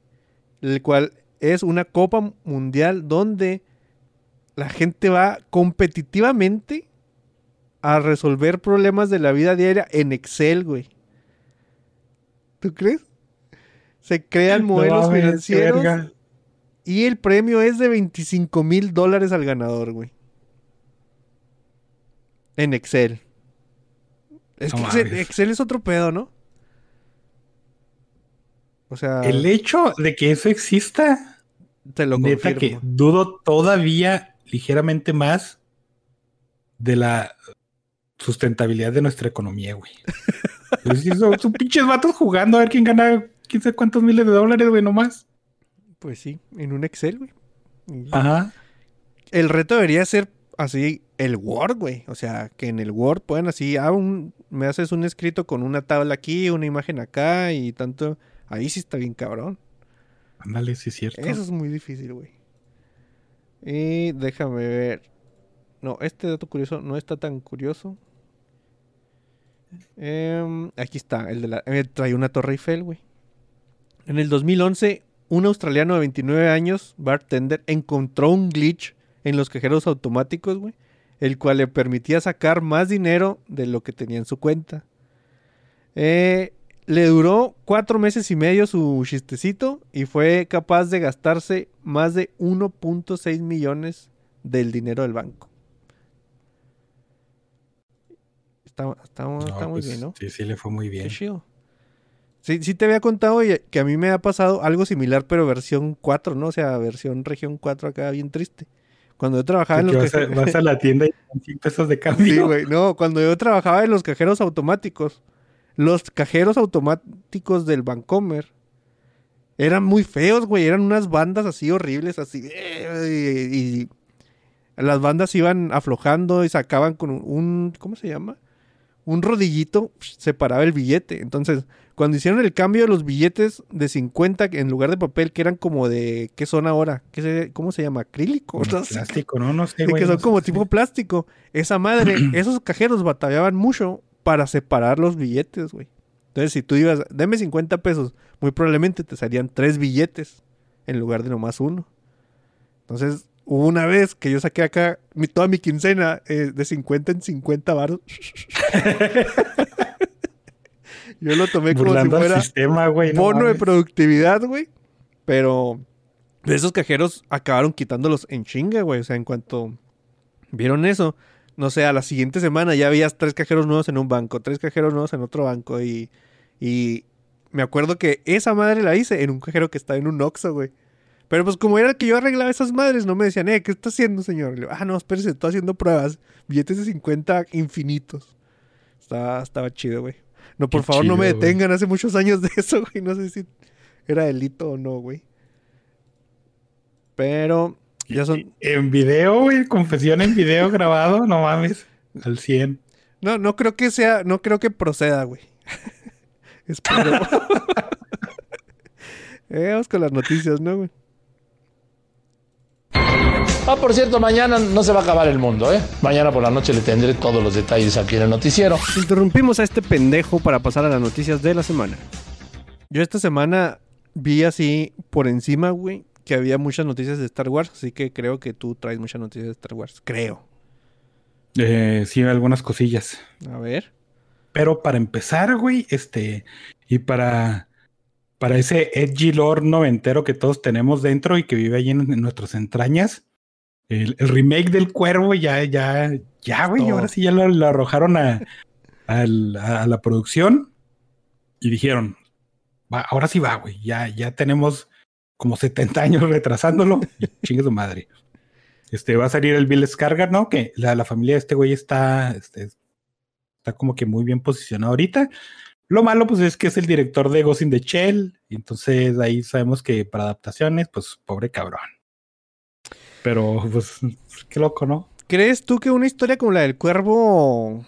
El cual es una Copa Mundial donde la gente va competitivamente a resolver problemas de la vida diaria en Excel, güey. ¿Tú crees? Se crean modelos financieros verga. y el premio es de 25 mil dólares al ganador, güey. En Excel. Es No que Excel, es otro pedo, ¿no? O sea, El hecho de que eso exista, te lo neta que confirmo. dudo todavía ligeramente más de la sustentabilidad de nuestra economía, güey. Pues sí, son, son pinches vatos jugando a ver quién gana quién sabe cuántos miles de dólares, güey, nomás. Pues sí, en un Excel, güey. Ajá. El reto debería ser así el Word, güey. O sea, que en el Word puedan así, ah, un, me haces un escrito con una tabla aquí, una imagen acá y tanto. Ahí sí está bien cabrón. Ándale, sí es cierto. Eso es muy difícil, güey. Y déjame ver. No, este dato curioso no está tan curioso. Em, aquí está, el de la... eh, trae una Torre Eiffel, güey. En el 2011, un australiano de 29 años, bartender, encontró un glitch en los cajeros automáticos, güey, el cual le permitía sacar más dinero de lo que tenía en su cuenta. Eh, le duró cuatro meses y medio su chistecito y fue capaz de gastarse más de 1.6 millones del dinero del banco. Está, está- No, está muy pues, bien, ¿no? Sí, sí, le fue muy bien. Qué chido. Sí, sí te había contado y- que a mí me ha pasado algo similar, pero versión 4, ¿no? O sea, versión región 4 acá, bien triste. Cuando yo trabajaba en Que los vas, a, cajeros... vas a la tienda y con 100 pesos de cambio. Sí, güey. No, cuando yo trabajaba en los cajeros automáticos, los cajeros automáticos del Bancomer eran muy feos, güey. Eran unas bandas así horribles, así. eh, Y, y las bandas iban aflojando y sacaban con un, un- ¿cómo se llama? Un rodillito, separaba el billete. Entonces, cuando hicieron el cambio de los billetes de 50 en lugar de papel, que eran como de, ¿qué son ahora? ¿Qué se- ¿Cómo se llama? ¿Acrílico? No plástico, no, no sé, güey. que son como tipo plástico. Esa madre, esos cajeros batallaban mucho para separar los billetes, güey. Entonces, si tú ibas, deme 50 pesos, muy probablemente te salían tres billetes en lugar de nomás uno. Entonces, hubo una vez que yo saqué acá mi- toda mi quincena eh, de 50 en 50 baros. yo lo tomé como si Burlando fuera sistema, güey. no bono de productividad, güey. Pero de esos cajeros acabaron quitándolos en chinga, güey. O sea, en cuanto vieron eso, no sé, a la siguiente semana ya habías tres cajeros nuevos en un banco, tres cajeros nuevos en otro banco. Y, y me acuerdo que esa madre la hice en un cajero que estaba en un Oxxo, güey. Pero pues como era el que yo arreglaba esas madres, no me decían, eh, ¿qué está haciendo, señor? Le digo, ah, no, espérese, estoy haciendo pruebas. Billetes de 50 infinitos. Estaba, estaba chido, güey. No, por Qué favor, no me güey. detengan. Hace muchos años de eso, güey. No sé si era delito o no, güey. Pero ya son... En video, güey. Confesión en video grabado, no mames. Al 100. No, no creo que sea... No creo que proceda, güey. Espero. Eh, vamos con las noticias, ¿no, güey? Ah, por cierto, mañana no se va a acabar el mundo, ¿eh? Mañana por la noche le tendré todos los detalles aquí en el noticiero. Interrumpimos a este pendejo para pasar a las noticias de la semana. Yo esta semana vi así por encima, güey, que había muchas noticias de Star Wars, así que creo que tú traes muchas noticias de Star Wars. Creo. Eh, sí, algunas cosillas. A ver. Pero para empezar, güey, este, y para, para ese edgy lore noventero que todos tenemos dentro y que vive ahí en, en nuestras entrañas, el, el remake del cuervo ya, ya, ya, güey, ahora sí ya lo, lo arrojaron a, la producción y dijeron, "Va, ahora sí va, güey, ya, ya tenemos como 70 años retrasándolo, chingue su madre. Este, va a salir el Bill Skarsgård, ¿no? Que la, la familia de este güey está, este, está como que muy bien posicionado ahorita. Lo malo, pues, es que es el director de Ghost in the Shell. Y entonces ahí sabemos que para adaptaciones, pues, pobre cabrón. Pero, pues, qué loco, ¿no? ¿Crees tú que una historia como la del cuervo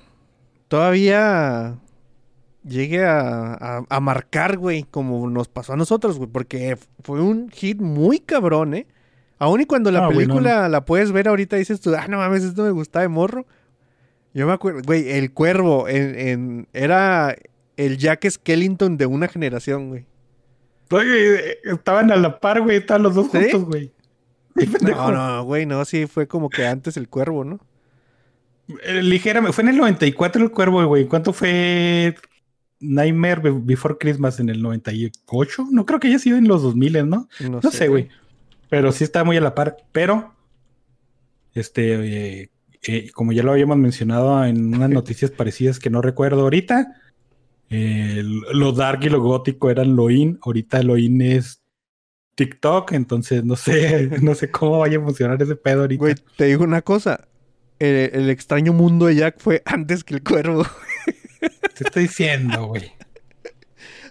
todavía llegue a, a- a marcar, güey, como nos pasó a nosotros, güey? Porque fue un hit muy cabrón, ¿eh? Aún y cuando la Ah, no, película la puedes ver ahorita dices tú, ah, no mames, esto me gustaba de morro. Yo me acuerdo, güey, el cuervo en, en- era el Jack Skellington de una generación, güey. Oye, estaban a la par, güey, estaban los dos ¿Sí? juntos, güey. No, no, güey, no, sí fue como que antes el cuervo, ¿no? Eh, Ligeramente, fue en el 94 el cuervo, güey. ¿Cuánto fue Nightmare Be- Before Christmas en el 98? No creo que haya sido en los 2000, ¿no? No sé, güey. Pero sí está muy a la par. Pero, este, eh, eh, como ya lo habíamos mencionado en unas noticias parecidas que no recuerdo ahorita, eh, lo dark y lo gótico eran lo in. Ahorita lo in es TikTok. Entonces no sé, no sé cómo vaya a funcionar ese pedo ahorita. Güey, te digo una cosa. El, el extraño mundo de Jack fue antes que el cuervo. Te estoy diciendo, güey.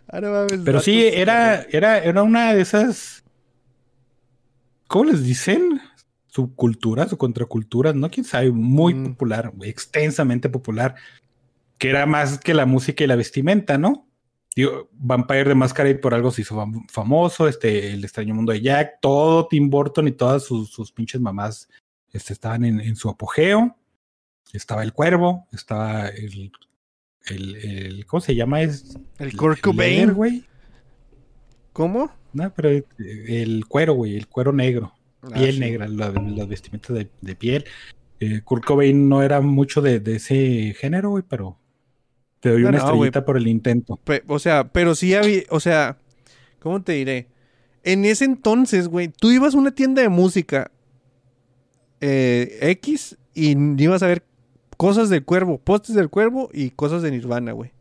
Ah, mames, Pero sí, era, era, era una de esas. ¿Cómo les dicen? Subculturas o contraculturas, ¿no? Quién sabe, muy Mm. popular, extensamente popular. Que era más que la música y la vestimenta, ¿no? Digo, Vampire de Masquerade por algo se hizo fam- famoso, este, El extraño mundo de Jack, todo Tim Burton y todas sus, sus pinches mamás este, estaban en, en su apogeo. Estaba el cuervo, estaba el, el, el- ¿cómo se llama? Es El Kurt güey. ¿Cómo? No, pero el cuero, güey, el cuero negro. Ah, Piel sí, negra, la- las vestimentas de, de piel. Eh, Kurt Cobain no era mucho de, de ese género, güey, pero te doy No, una no, estrellita por el intento. Pe- o sea, pero sí había, o sea, ¿cómo te diré? En ese entonces, güey, tú ibas a una tienda de música eh, X y ibas a ver cosas del cuervo, postes del cuervo y cosas de Nirvana, güey.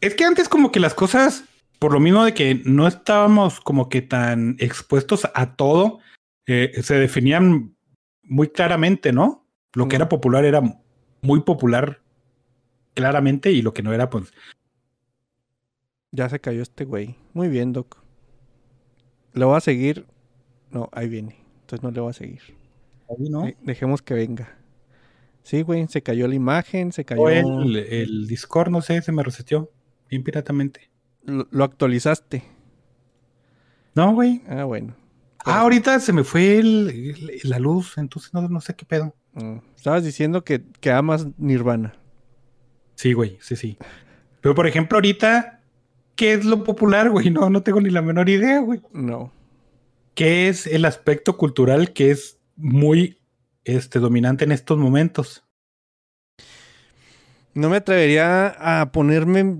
Es que antes como que las cosas, por lo mismo de que no estábamos como que tan expuestos a todo, eh, se definían muy claramente, ¿no? Lo que era popular era muy popular claramente y lo que no era, pues, Ya se cayó este güey. Muy bien, Doc. ¿Le voy a seguir? No, ahí viene. Entonces no le voy a seguir. ahí, ¿no? De- dejemos que venga. Sí, güey, se cayó la imagen, se cayó... O el, el Discord, no sé, se me reseteó bien piratamente. Lo, lo actualizaste. No, güey. Ah, bueno. Ah, ahorita se me fue el- el- la luz, entonces no, no sé qué pedo. Mm, Estabas diciendo que, que amas Nirvana. Sí, güey, sí, sí. Pero por ejemplo, ahorita, ¿qué es lo popular, güey? No, no tengo ni la menor idea, güey. No. ¿Qué es el aspecto cultural que es muy este, dominante en estos momentos? No me atrevería a ponerme,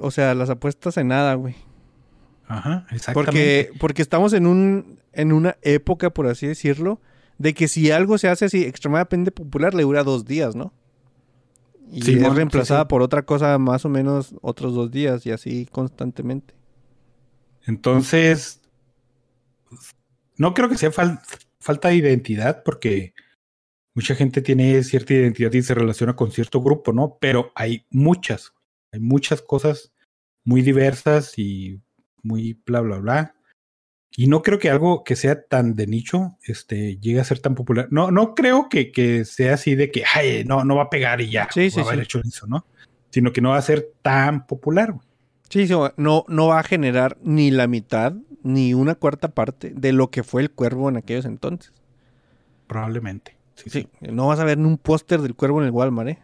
o sea, las apuestas en nada, güey. Ajá, exactamente. Porque, porque estamos en un, en una época, por así decirlo, de que si algo se hace así extremadamente popular, le dura dos días, ¿no? Y es reemplazada sí. por otra cosa más o menos otros dos días y así constantemente. Entonces, no creo que sea fal- falta de identidad, porque mucha gente tiene cierta identidad y se relaciona con cierto grupo, ¿no? Pero hay muchas, hay muchas cosas muy diversas y muy bla, bla, bla. Y no creo que algo que sea tan de nicho este, llegue a ser tan popular. No, no creo que, que sea así de que, ay, no, no va a pegar y ya, Sí, va sí, a haber sí. hecho eso, ¿no? Sino que no va a ser tan popular, güey. Sí, sí, no, no va a generar ni la mitad ni una cuarta parte de lo que fue el cuervo en aquellos entonces. Probablemente. Sí, sí. Sí, no vas a ver ni un póster del cuervo en el Walmart, ¿eh?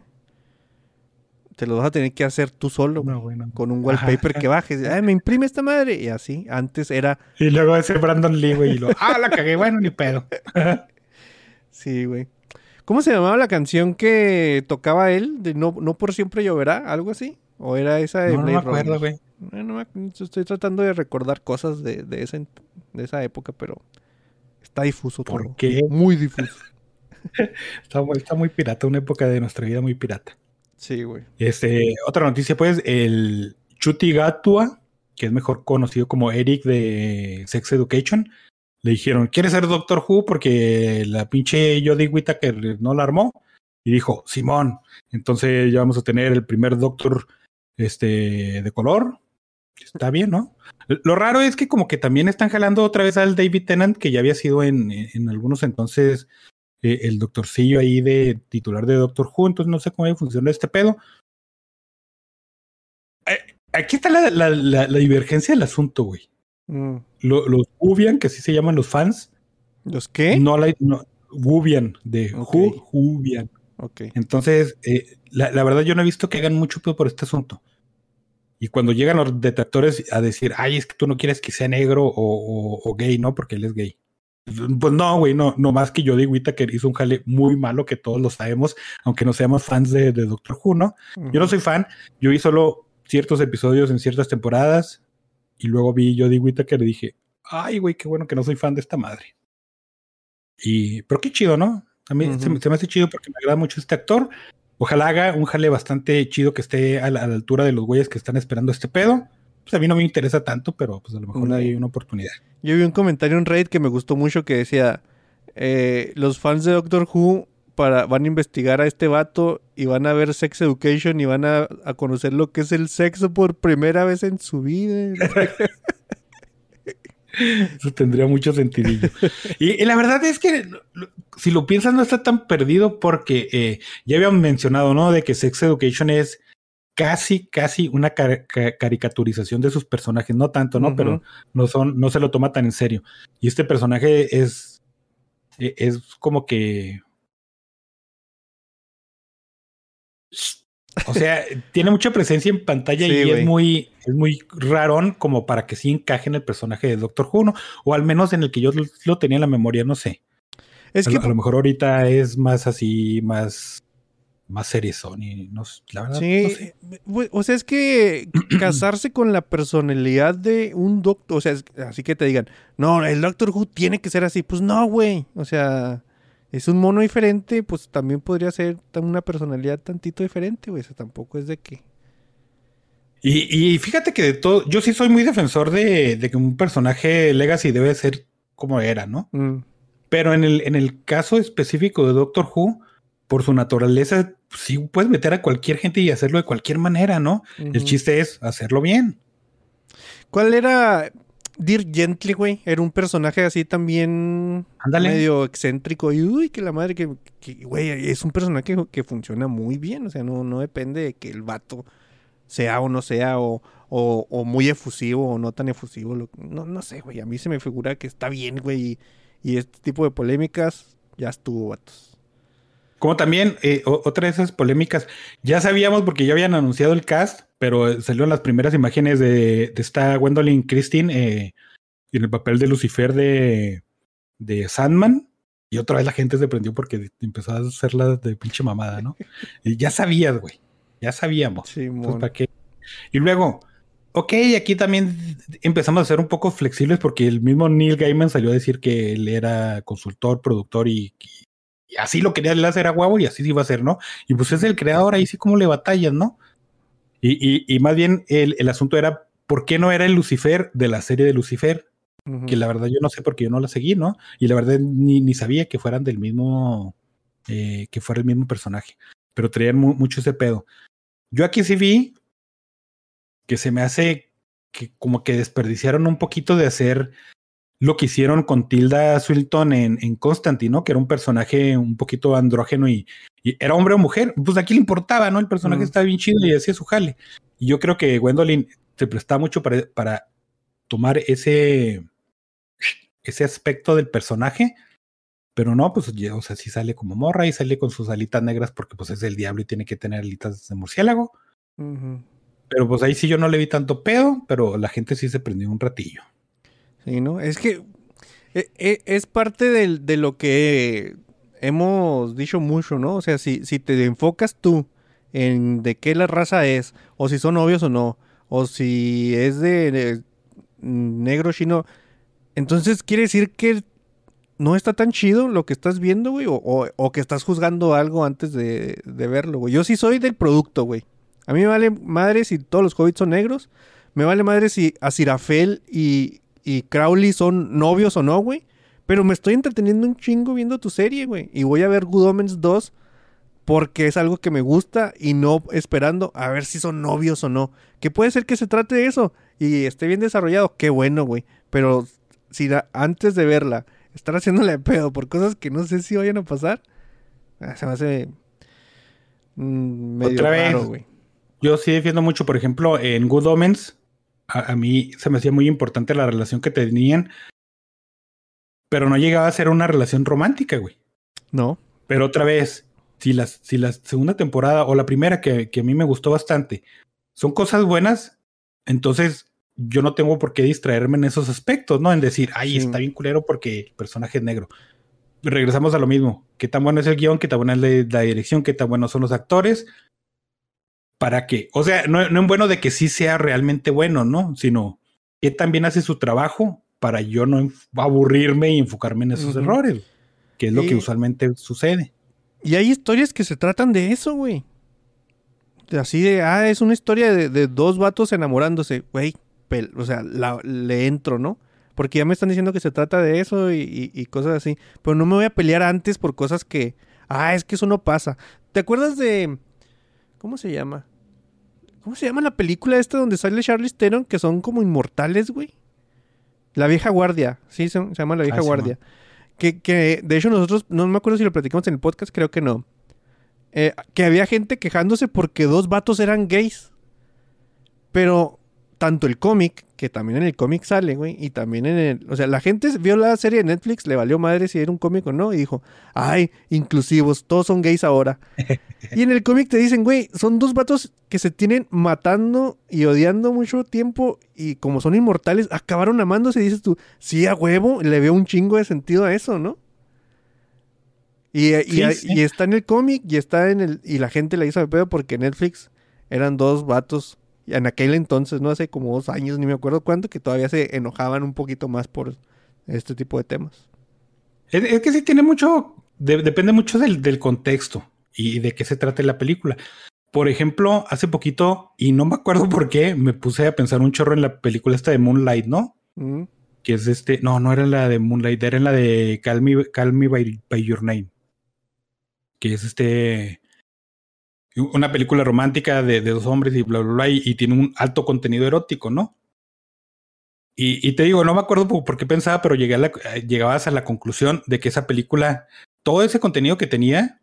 Te lo vas a tener que hacer tú solo, No, güey, bueno. con un wallpaper Ajá. que bajes. Ay, me imprime esta madre. Y así, antes era, Y luego ese Brandon Lee, güey, y lo, ah, la cagué, bueno, ni pedo. sí, güey. ¿Cómo se llamaba la canción que tocaba él? De no, no por siempre lloverá, algo así. ¿O era esa de No, no me acuerdo, güey. No estoy tratando de recordar cosas de, de, ese- de esa época, pero está difuso ¿Por todo. qué? Muy difuso. Está muy pirata, una época de nuestra vida muy pirata. Sí, güey. Este, otra noticia, pues, el Chuti Gatua, que es mejor conocido como Eric de Sex Education, le dijeron, ¿quieres ser Doctor Who? Porque la pinche Jodie Whittaker no la armó. Y dijo, Simón, entonces ya vamos a tener el primer Doctor este, de color. Está bien, ¿no? Lo raro es que como que también están jalando otra vez al David Tennant, que ya había sido en, en algunos entonces eh, el doctorcillo ahí de titular de Doctor Who, entonces no sé cómo funciona este pedo. Eh, aquí está la, la- la- la divergencia del asunto, güey. Mm. Lo- los Gubian, que así se llaman los fans, ¿Los qué? no la no, Gubian, de. Who, Gubian. Ok. Entonces, eh, la, la verdad yo no he visto que hagan mucho pedo por este asunto. Y cuando llegan los detractores a decir, ay, es que tú no quieres que sea negro o, o- o gay, ¿no? Porque él es gay. Pues no, güey, no, no más que Jodie Whittaker hizo un jale muy malo que todos lo sabemos, aunque no seamos fans de, de Doctor Who, ¿no? Yo no soy fan, yo vi solo ciertos episodios en ciertas temporadas y luego vi Jodie Whittaker y dije, ay, güey, qué bueno que no soy fan de esta madre. Y, pero qué chido, ¿no? A mí se, me- Ujú. se me hace chido porque me agrada mucho este actor. Ojalá haga un jale bastante chido que esté a la, a la altura de los güeyes que están esperando este pedo. Pues a mí no me interesa tanto, pero pues a lo mejor hay una oportunidad. Yo vi un comentario en Reddit que me gustó mucho que decía, eh, los fans de Doctor Who para, van a investigar a este vato y van a ver Sex Education y van a, a conocer lo que es el sexo por primera vez en su vida. Eso tendría mucho sentidillo. y, y la verdad es que si lo piensas no está tan perdido porque eh, ya habíamos mencionado, ¿no? De que Sex Education es casi, casi una ca- ca- caricaturización de sus personajes, no tanto, ¿no? Pero no son, no se lo toma tan en serio. Y este personaje es, e- es como que O sea, tiene mucha presencia en pantalla Sí, y es muy, es muy rarón como para que sí encaje en el personaje de Doctor Who, ¿no? O al menos en el que yo lo, lo tenía en la memoria, no sé. Es a, que a lo mejor ahorita es más así, más, más seriezón y no sé, la verdad, Sí, no sé. güey, o sea, es que casarse con la personalidad de un doctor, o sea, es- así que te digan, no, el Doctor Who tiene que ser así, pues no, güey, o sea, es un mono diferente, pues también podría ser una personalidad tantito diferente, güey, o sea, tampoco es de que... Y, y fíjate que de todo, yo sí soy muy defensor de, de que un personaje Legacy debe ser como era, ¿no? mm, Pero en el, en el caso específico de Doctor Who, por su naturaleza, sí puedes meter a cualquier gente y hacerlo de cualquier manera, ¿no? El chiste es hacerlo bien. ¿Cuál era Dirk Gently, güey? Era un personaje así también Ándale. medio excéntrico y uy, que la madre que, que, güey, es un personaje que, que funciona muy bien, o sea, no, no depende de que el vato sea o no sea, o, o, o muy efusivo o no tan efusivo, lo- no, no sé, güey, a mí se me figura que está bien, güey, y, y este tipo de polémicas ya estuvo, vatos. Como también, eh, otra de esas polémicas, ya sabíamos porque ya habían anunciado el cast, pero eh, salieron las primeras imágenes de, de esta Gwendolyn Christine eh, en el papel de Lucifer de, de Sandman. Y otra vez la gente se prendió porque empezó a hacerla de pinche mamada, ¿no? Y ya sabías, güey. Ya sabíamos. Sí, Entonces, ¿para qué? Y luego, ok, aquí también empezamos a ser un poco flexibles porque el mismo Neil Gaiman salió a decir que él era consultor, productor y así lo quería hacer a huevo y así iba a ser, ¿no? Y pues es el creador, ahí sí como le batallas, ¿no? Y, y- y más bien el, el asunto era, ¿por qué no era el Lucifer de la serie de Lucifer? Que la verdad yo no sé porque yo no la seguí, ¿no? Y la verdad ni, ni sabía que fueran del mismo, eh, que fuera el mismo personaje, pero traían mu- mucho ese pedo. Yo aquí sí vi que se me hace que como que desperdiciaron un poquito de hacer lo que hicieron con Tilda Swinton en, en Constantine, ¿no? Que era un personaje un poquito andrógeno y, y era hombre o mujer. Pues aquí le importaba, ¿no? El personaje Mm. estaba bien chido y hacía su jale. Y yo creo que Gwendolyn se prestaba mucho para, para tomar ese, ese aspecto del personaje. Pero no, pues, ya, o sea, sí sale como morra y sale con sus alitas negras porque pues es el diablo y tiene que tener alitas de murciélago. Pero pues ahí sí yo no le vi tanto pedo, pero la gente sí se prendió un ratillo. Sí, ¿no? Es que e- e- es parte de lo que hemos dicho mucho, ¿no? O sea, si, te enfocas tú en de qué la raza es, o si son novios o no, o si es de, de negro chino, entonces quiere decir que no está tan chido lo que estás viendo, güey, o, que estás juzgando algo antes de, verlo, güey. Yo sí soy del producto, güey. A mí me vale madre si todos los hobbits son negros. Me vale madre si Azirafel y, y Crowley son novios o no, güey. Pero me estoy entreteniendo un chingo viendo tu serie, güey. Y voy a ver Good Omens 2 porque es algo que me gusta y no esperando a ver si son novios o no. Que puede ser que se trate de eso y esté bien desarrollado. Qué bueno, güey. Pero si la- antes de verla estar haciéndole de pedo por cosas que no sé si vayan a pasar, ah, se me hace mm, medio Otra vez. güey. Yo sí defiendo mucho, por ejemplo, en Good Omens, a, a mí se me hacía muy importante la relación que tenían, pero no llegaba a ser una relación romántica, güey. No. Pero otra vez, si, las, si la segunda temporada o la primera que, que a mí me gustó bastante son cosas buenas, entonces yo no tengo por qué distraerme en esos aspectos, ¿no? En decir, ay, Sí. está bien culero porque el personaje es negro. Regresamos a lo mismo. ¿Qué tan bueno es el guion? ¿Qué tan buena es la, la dirección? ¿Qué tan buenos son los actores? ¿Para qué? O sea, no, no es bueno de que sí sea realmente bueno, ¿no? Sino que también hace su trabajo para yo no aburrirme y enfocarme en esos errores, que es lo Y- que usualmente sucede. Y hay historias que se tratan de eso, güey. Así de, ah, es una historia de, de dos vatos enamorándose, güey. O sea, la- le entro, ¿no? Porque ya me están diciendo que se trata de eso y, y- y cosas así. Pero no me voy a pelear antes por cosas que, ah, es que eso no pasa. ¿Te acuerdas de, cómo se llama? ¿Cómo se llama la película esta donde sale Charlize Theron que son como inmortales, güey? La vieja guardia, sí, se, se llama la vieja Ah, sí, guardia. Que, que de hecho nosotros, no me acuerdo si lo platicamos en el podcast, creo que no. Eh, que había gente quejándose porque dos vatos eran gays. Pero tanto el cómic, que también en el cómic sale, güey, y también en el... O sea, la gente vio la serie de Netflix, le valió madre si era un cómic o no, y dijo, ay, inclusivos, todos son gays ahora. y en el cómic te dicen, güey, son dos vatos que se tienen matando y odiando mucho tiempo, y como son inmortales, acabaron amándose, y dices tú, sí, a huevo, le veo un chingo de sentido a eso, ¿no? Y, y- Sí, sí. y está en el cómic, y está en el... Y la gente le hizo de pedo porque Netflix eran dos vatos en aquel entonces, no hace como dos años, ni me acuerdo cuánto, que todavía se enojaban un poquito más por este tipo de temas. Es, es que sí tiene mucho, de- depende mucho del, del contexto y de qué se trata la película. Por ejemplo, hace poquito, y no me acuerdo por qué, me puse a pensar un chorro en la película esta de Moonlight, ¿no? Mm, Que es este, no, no era la de Moonlight, era la de Call Me, Call Me by, by Your Name. Que es este, una película romántica de, de dos hombres y bla, bla, bla, y, y tiene un alto contenido erótico, ¿no? Y, y te digo, no me acuerdo por, qué pensaba, pero llegué a la, eh, llegabas a la conclusión de que esa película, todo ese contenido que tenía,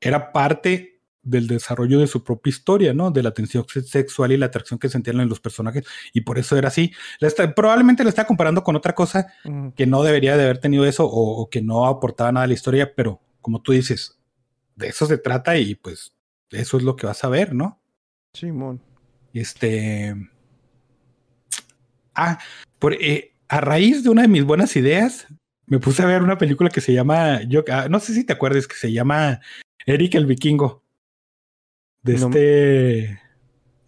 era parte del desarrollo de su propia historia, ¿no? De la tensión se- sexual y la atracción que sentían en los personajes, y por eso era así. La está- probablemente la está comparando con otra cosa mm. que no debería de haber tenido eso o, o que no aportaba nada a la historia, pero como tú dices, de eso se trata y pues eso es lo que vas a ver, ¿no? Simón. Este. Ah, por, eh, a raíz de una de mis buenas ideas, me puse a ver una película que se llama. Yo, ah, no sé si te acuerdas, que se llama Eric el Vikingo. De No. este.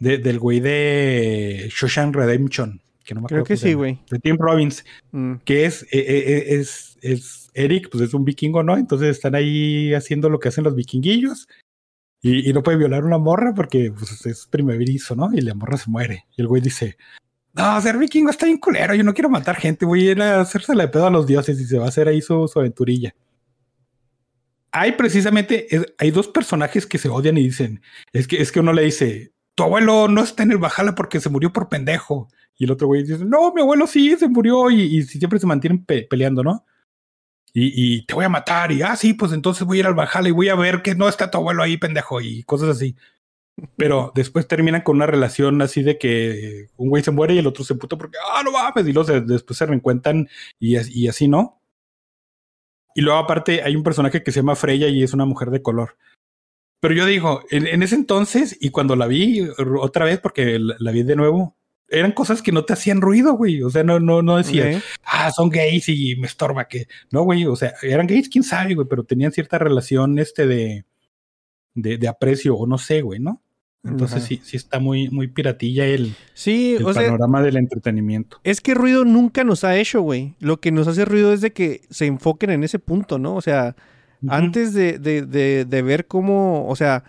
de- del güey de Shoshan Redemption. Que no me Creo acuerdo que cómo se sí, güey. De Tim Robbins Mm, que es, eh, eh, es, es Eric, pues es un vikingo, ¿no? Entonces están ahí haciendo lo que hacen los vikinguillos y, no puede violar una morra porque pues, es primerizo, ¿no? Y la morra se muere. Y el güey dice, no, ser vikingo está bien culero, yo no quiero matar gente, voy a ir a hacerse de pedo a los dioses y se va a hacer ahí su, aventurilla. Hay precisamente, hay dos personajes que se odian y dicen, es que, es que uno le dice, tu abuelo no está en el Bajala porque se murió por pendejo. Y el otro güey dice, no, mi abuelo sí, se murió y, siempre se mantienen pe- peleando, ¿no? Y, y te voy a matar y, ah, sí, pues entonces voy a ir al Bajala y voy a ver que no está tu abuelo ahí, pendejo, y cosas así. Pero después terminan con una relación así de que un güey se muere y el otro se puta porque, ah, no mames, y se- después se reencuentran y, y así, ¿no? Y luego aparte hay un personaje que se llama Freya y es una mujer de color. Pero yo digo, en, en ese entonces y cuando la vi otra vez, porque la, la vi de nuevo, eran cosas que no te hacían ruido, güey. O sea, no, no, no decía, ¿eh? ah, son gays y me estorba que. No, güey, o sea, eran gays, quién sabe, güey, pero tenían cierta relación este de, de, de aprecio, o no sé, güey, ¿no? Entonces sí, sí está muy, muy piratilla el, Sí, el o sea, panorama del entretenimiento. es que ruido nunca nos ha hecho, güey. Lo que nos hace ruido es de que se enfoquen en ese punto, ¿no? O sea, antes de, de, de, de ver cómo, o sea,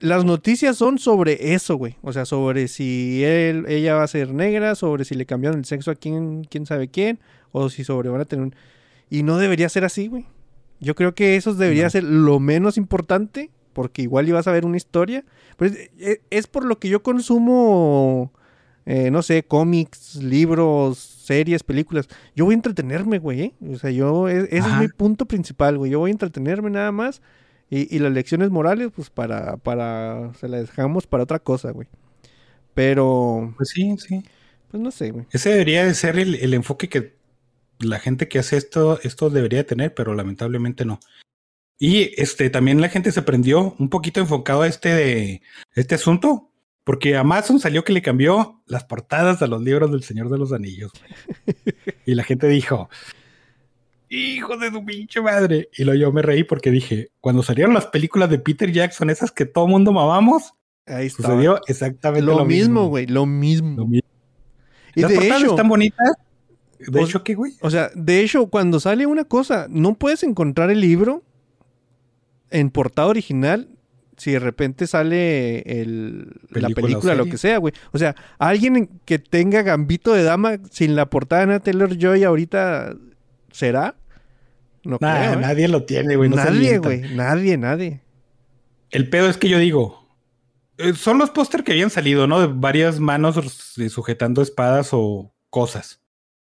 las noticias son sobre eso, güey. O sea, sobre si él, ella va a ser negra, sobre si le cambiaron el sexo a quién, quién sabe quién, o si sobre van a tener un... Y no debería ser así, güey. Yo creo que eso debería No. ser lo menos importante, porque igual ibas a ver una historia. Pero es, es- es por lo que yo consumo, eh, no sé, cómics, libros, series, películas. Yo voy a entretenerme, güey. ¿eh? O sea, yo, e- ese es mi punto principal, güey. Yo voy a entretenerme nada más. Y, y las lecciones morales, pues para, para, se las dejamos para otra cosa, güey. Pero, Pues sí, sí. pues no sé, güey. Ese debería de ser el, el enfoque que la gente que hace esto, esto debería de tener, pero lamentablemente no. Y este también la gente se prendió un poquito enfocado a este de este asunto, porque Amazon salió que le cambió las portadas a los libros del Señor de los Anillos. y la gente dijo, hijo de tu pinche madre. Y luego yo me reí porque dije, cuando salieron las películas de Peter Jackson, esas que todo mundo mamamos, Ahí está. sucedió exactamente Lo, lo, mismo, güey, lo mismo. Lo mismo. Y las de portadas hecho, están bonitas. De Pues- hecho, ¿qué, güey? o sea, de hecho, cuando sale una cosa, no puedes encontrar el libro en portada original si de repente sale el, la Película o película, lo que sea, güey. O sea, alguien en- que tenga Gambito de Dama sin la portada de Anna Taylor Joy ahorita, ¿será? No Nah, creo, ¿eh? nadie lo tiene, güey. no nadie, güey. Nadie, nadie. El pedo es que yo digo, eh, son los póster que habían salido, ¿no? De varias manos eh, sujetando espadas o cosas.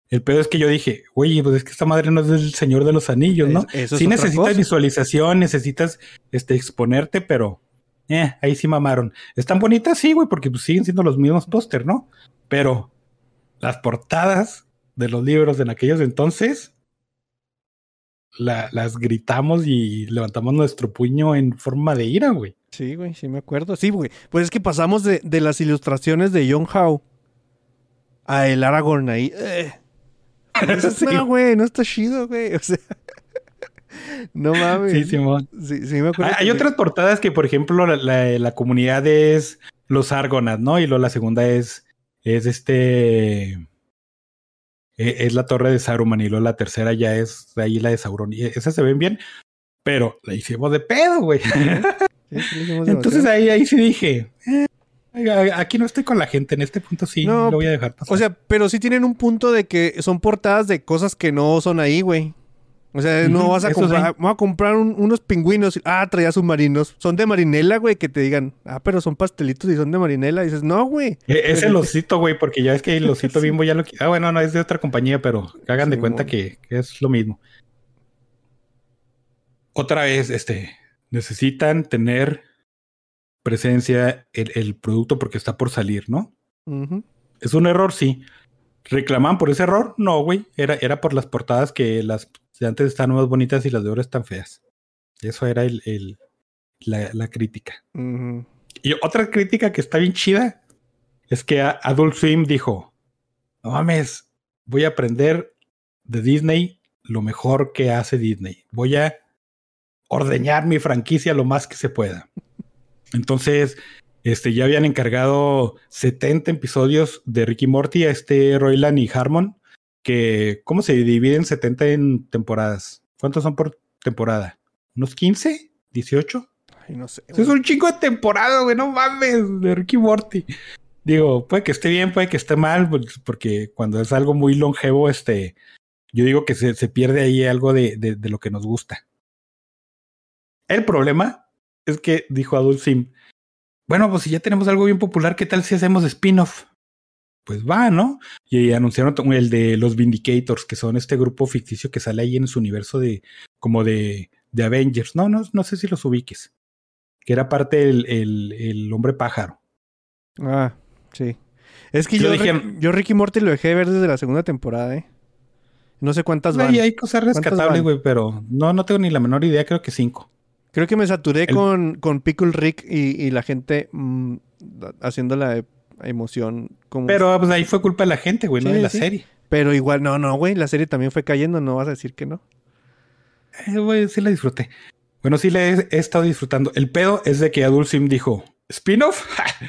El pedo es que yo dije, güey, pues es que esta madre no es del Señor de los Anillos, ¿no? Es- sí necesitas cosa. visualización, necesitas este, exponerte, pero eh, ahí sí mamaron. ¿Están bonitas? Sí, güey, porque pues, siguen siendo los mismos póster, ¿no? Pero las portadas de los libros en aquellos entonces la- las gritamos y levantamos nuestro puño en forma de ira, güey. Sí, güey, sí me acuerdo. Sí, güey. Pues es que pasamos de, de las ilustraciones de John Howe a el Aragorn ahí. Eh. Dices. No, güey, no está chido, güey. O sea, no mames. Sí, Simón. Sí, sí me acuerdo. Hay, hay otras portadas que, por ejemplo, la, la- la comunidad es los Argonas, ¿no? Y luego la segunda es, es este. E- Es la torre de Saruman y luego la tercera ya es ahí la de Sauron. Y esas se ven bien, pero la hicimos de pedo, güey. Sí, sí, Entonces ahí, ahí sí dije, eh, aquí no estoy con la gente, en este punto sí No, lo voy a dejar pasar. O sea, pero sí tienen un punto de que son portadas de cosas que no son ahí, güey. O sea, no vas a eso comprar, sí. vamos a comprar un- unos pingüinos. Ah, traía submarinos. Son de marinela, güey, que te digan, ah, pero son pastelitos y son de marinela. Y dices, no, güey. E- es el osito, güey, porque ya es que el osito bimbo ya lo... Ah, bueno, no, es de otra compañía, pero hagan de cuenta que, que es lo mismo. Otra vez, este, necesitan tener presencia el, el producto porque está por salir, ¿no? ¿Es un error? Sí. ¿Reclaman por ese error? No, güey. Era, era por las portadas que las de antes están más bonitas y las de ahora están feas. Eso era el, el- la, la crítica. Y otra crítica que está bien chida es que Adult Swim dijo: No mames, voy a aprender de Disney lo mejor que hace Disney. Voy a ordeñar mi franquicia lo más que se pueda. Entonces, este, ya habían encargado 70 episodios de Ricky Morty a este Royland y Harmon. Que, ¿cómo se dividen 70 en temporadas? ¿Cuántos son por temporada? ¿Unos 15? ¿18? Ay, no sé. Eso es un chingo de temporada, güey, no mames, de Ricky Morty. Digo, puede que esté bien, puede que esté mal, pues, porque cuando es algo muy longevo, este, yo digo que se, se pierde ahí algo de, de- de lo que nos gusta. El problema es que dijo Adult Sim, bueno, pues si ya tenemos algo bien popular, ¿qué tal si hacemos spin-off? Pues va, ¿no? Y anunciaron el de los Vindicators, que son este grupo ficticio que sale ahí en su universo de, como de, de Avengers. No, no, no sé si los ubiques que era parte el, el, el hombre pájaro. Ah, sí. Es que yo. Rick- yo Ricky Morty lo dejé de ver desde la segunda temporada, ¿eh? No sé cuántas van. Ahí hay cosas ¿Cuántas rescatables, güey, pero no, no tengo ni la menor idea, creo que cinco. Creo que me saturé El- con, con Pickle Rick y, y la gente mm, haciendo la e- emoción como... Pero pues ahí fue culpa de la gente, güey, no de la sí. serie. Pero igual, no, no, güey, la serie también fue cayendo, no vas a decir que no. Eh, güey, sí la disfruté. Bueno, sí la he, he estado disfrutando. El pedo es de que Adult Sim dijo, ¿spin-off?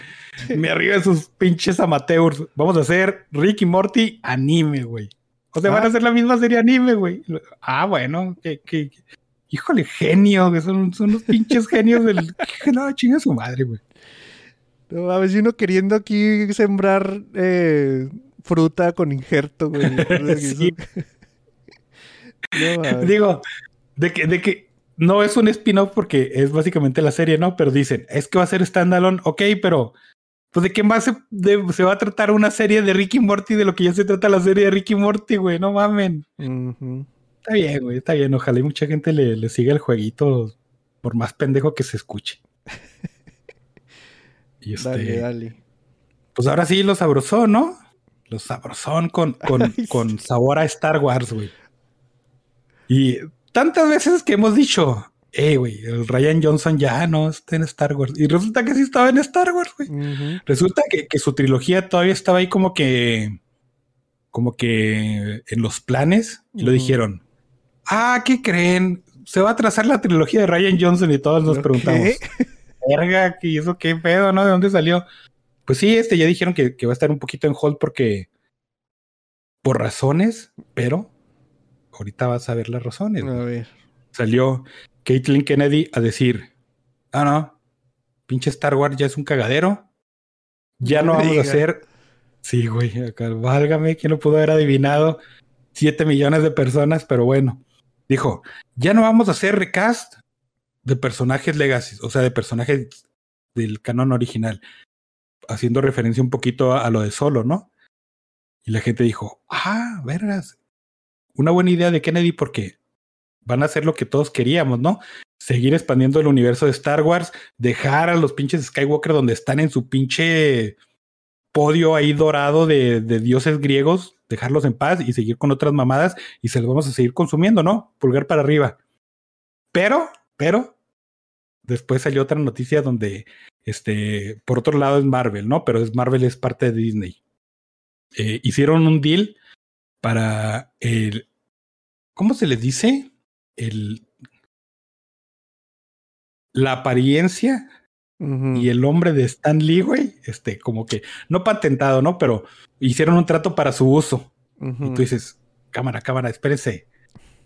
Me arriba de sus pinches amateurs. Vamos a hacer Rick y Morty anime, güey. O sea, van a Ah. hacer la misma serie anime, güey. Ah, bueno, que, que, que- híjole, genio, que son, son unos pinches genios del... No, chinga su madre, güey. No, a si uno queriendo aquí sembrar eh, fruta con injerto, güey. Sí. No. Digo, de que, de que no es un spin-off porque es básicamente la serie, ¿no? Pero dicen, es que va a ser standalone, ok, pero pues de qué más se, de- se va a tratar una serie de Ricky Morty de lo que ya se trata la serie de Ricky Morty, güey, no mamen. Está bien, güey, está bien. Ojalá y mucha gente le, le siga el jueguito, por más pendejo que se escuche. Y este, Dale, dale. pues ahora sí, lo sabrosón, ¿no? Lo sabrosón con, con, con sabor a Star Wars, güey. Y tantas veces que hemos dicho, eh, güey, el Ryan Johnson ya no está en Star Wars. Y resulta que sí estaba en Star Wars, güey. Resulta que, que su trilogía todavía estaba ahí como que, como que en los planes. Y lo Ujú. dijeron, ah, ¿qué creen? Se va a trazar la trilogía de Ryan Johnson y todos nos ¿Qué? Verga, ¿qué eso qué pedo, no? ¿De dónde salió? Pues sí, este ya dijeron que, que va a estar un poquito en hold porque por razones, pero ahorita vas a ver las razones. A ver. Salió Caitlin Kennedy a decir, ah, no, pinche Star Wars ya es un cagadero. Ya No vamos a hacer. Sí, güey, acá, válgame, ¿quién lo pudo haber adivinado? Siete millones de personas, pero bueno. Dijo, ya no vamos a hacer recast de personajes legacy, o sea, de personajes del canon original, haciendo referencia un poquito a, lo de solo, ¿no? Y la gente dijo, ah, vergas, una buena idea de Kennedy porque van a hacer lo que todos queríamos, ¿no? Seguir expandiendo el universo de Star Wars, dejar a los pinches Skywalker donde están en su pinche podio ahí dorado de, de dioses griegos, dejarlos en paz y seguir con otras mamadas y se los vamos a seguir consumiendo, ¿no? Pulgar para arriba. Pero, pero, después salió otra noticia donde, este, por otro lado es Marvel, ¿no? Pero es Marvel es parte de Disney. Eh, hicieron un deal para el, ¿cómo se les dice? El, la apariencia y el hombre de Stan Lee, güey, este, como que, no patentado, ¿no? Pero hicieron un trato para su uso. Y tú dices, cámara, cámara, espérese.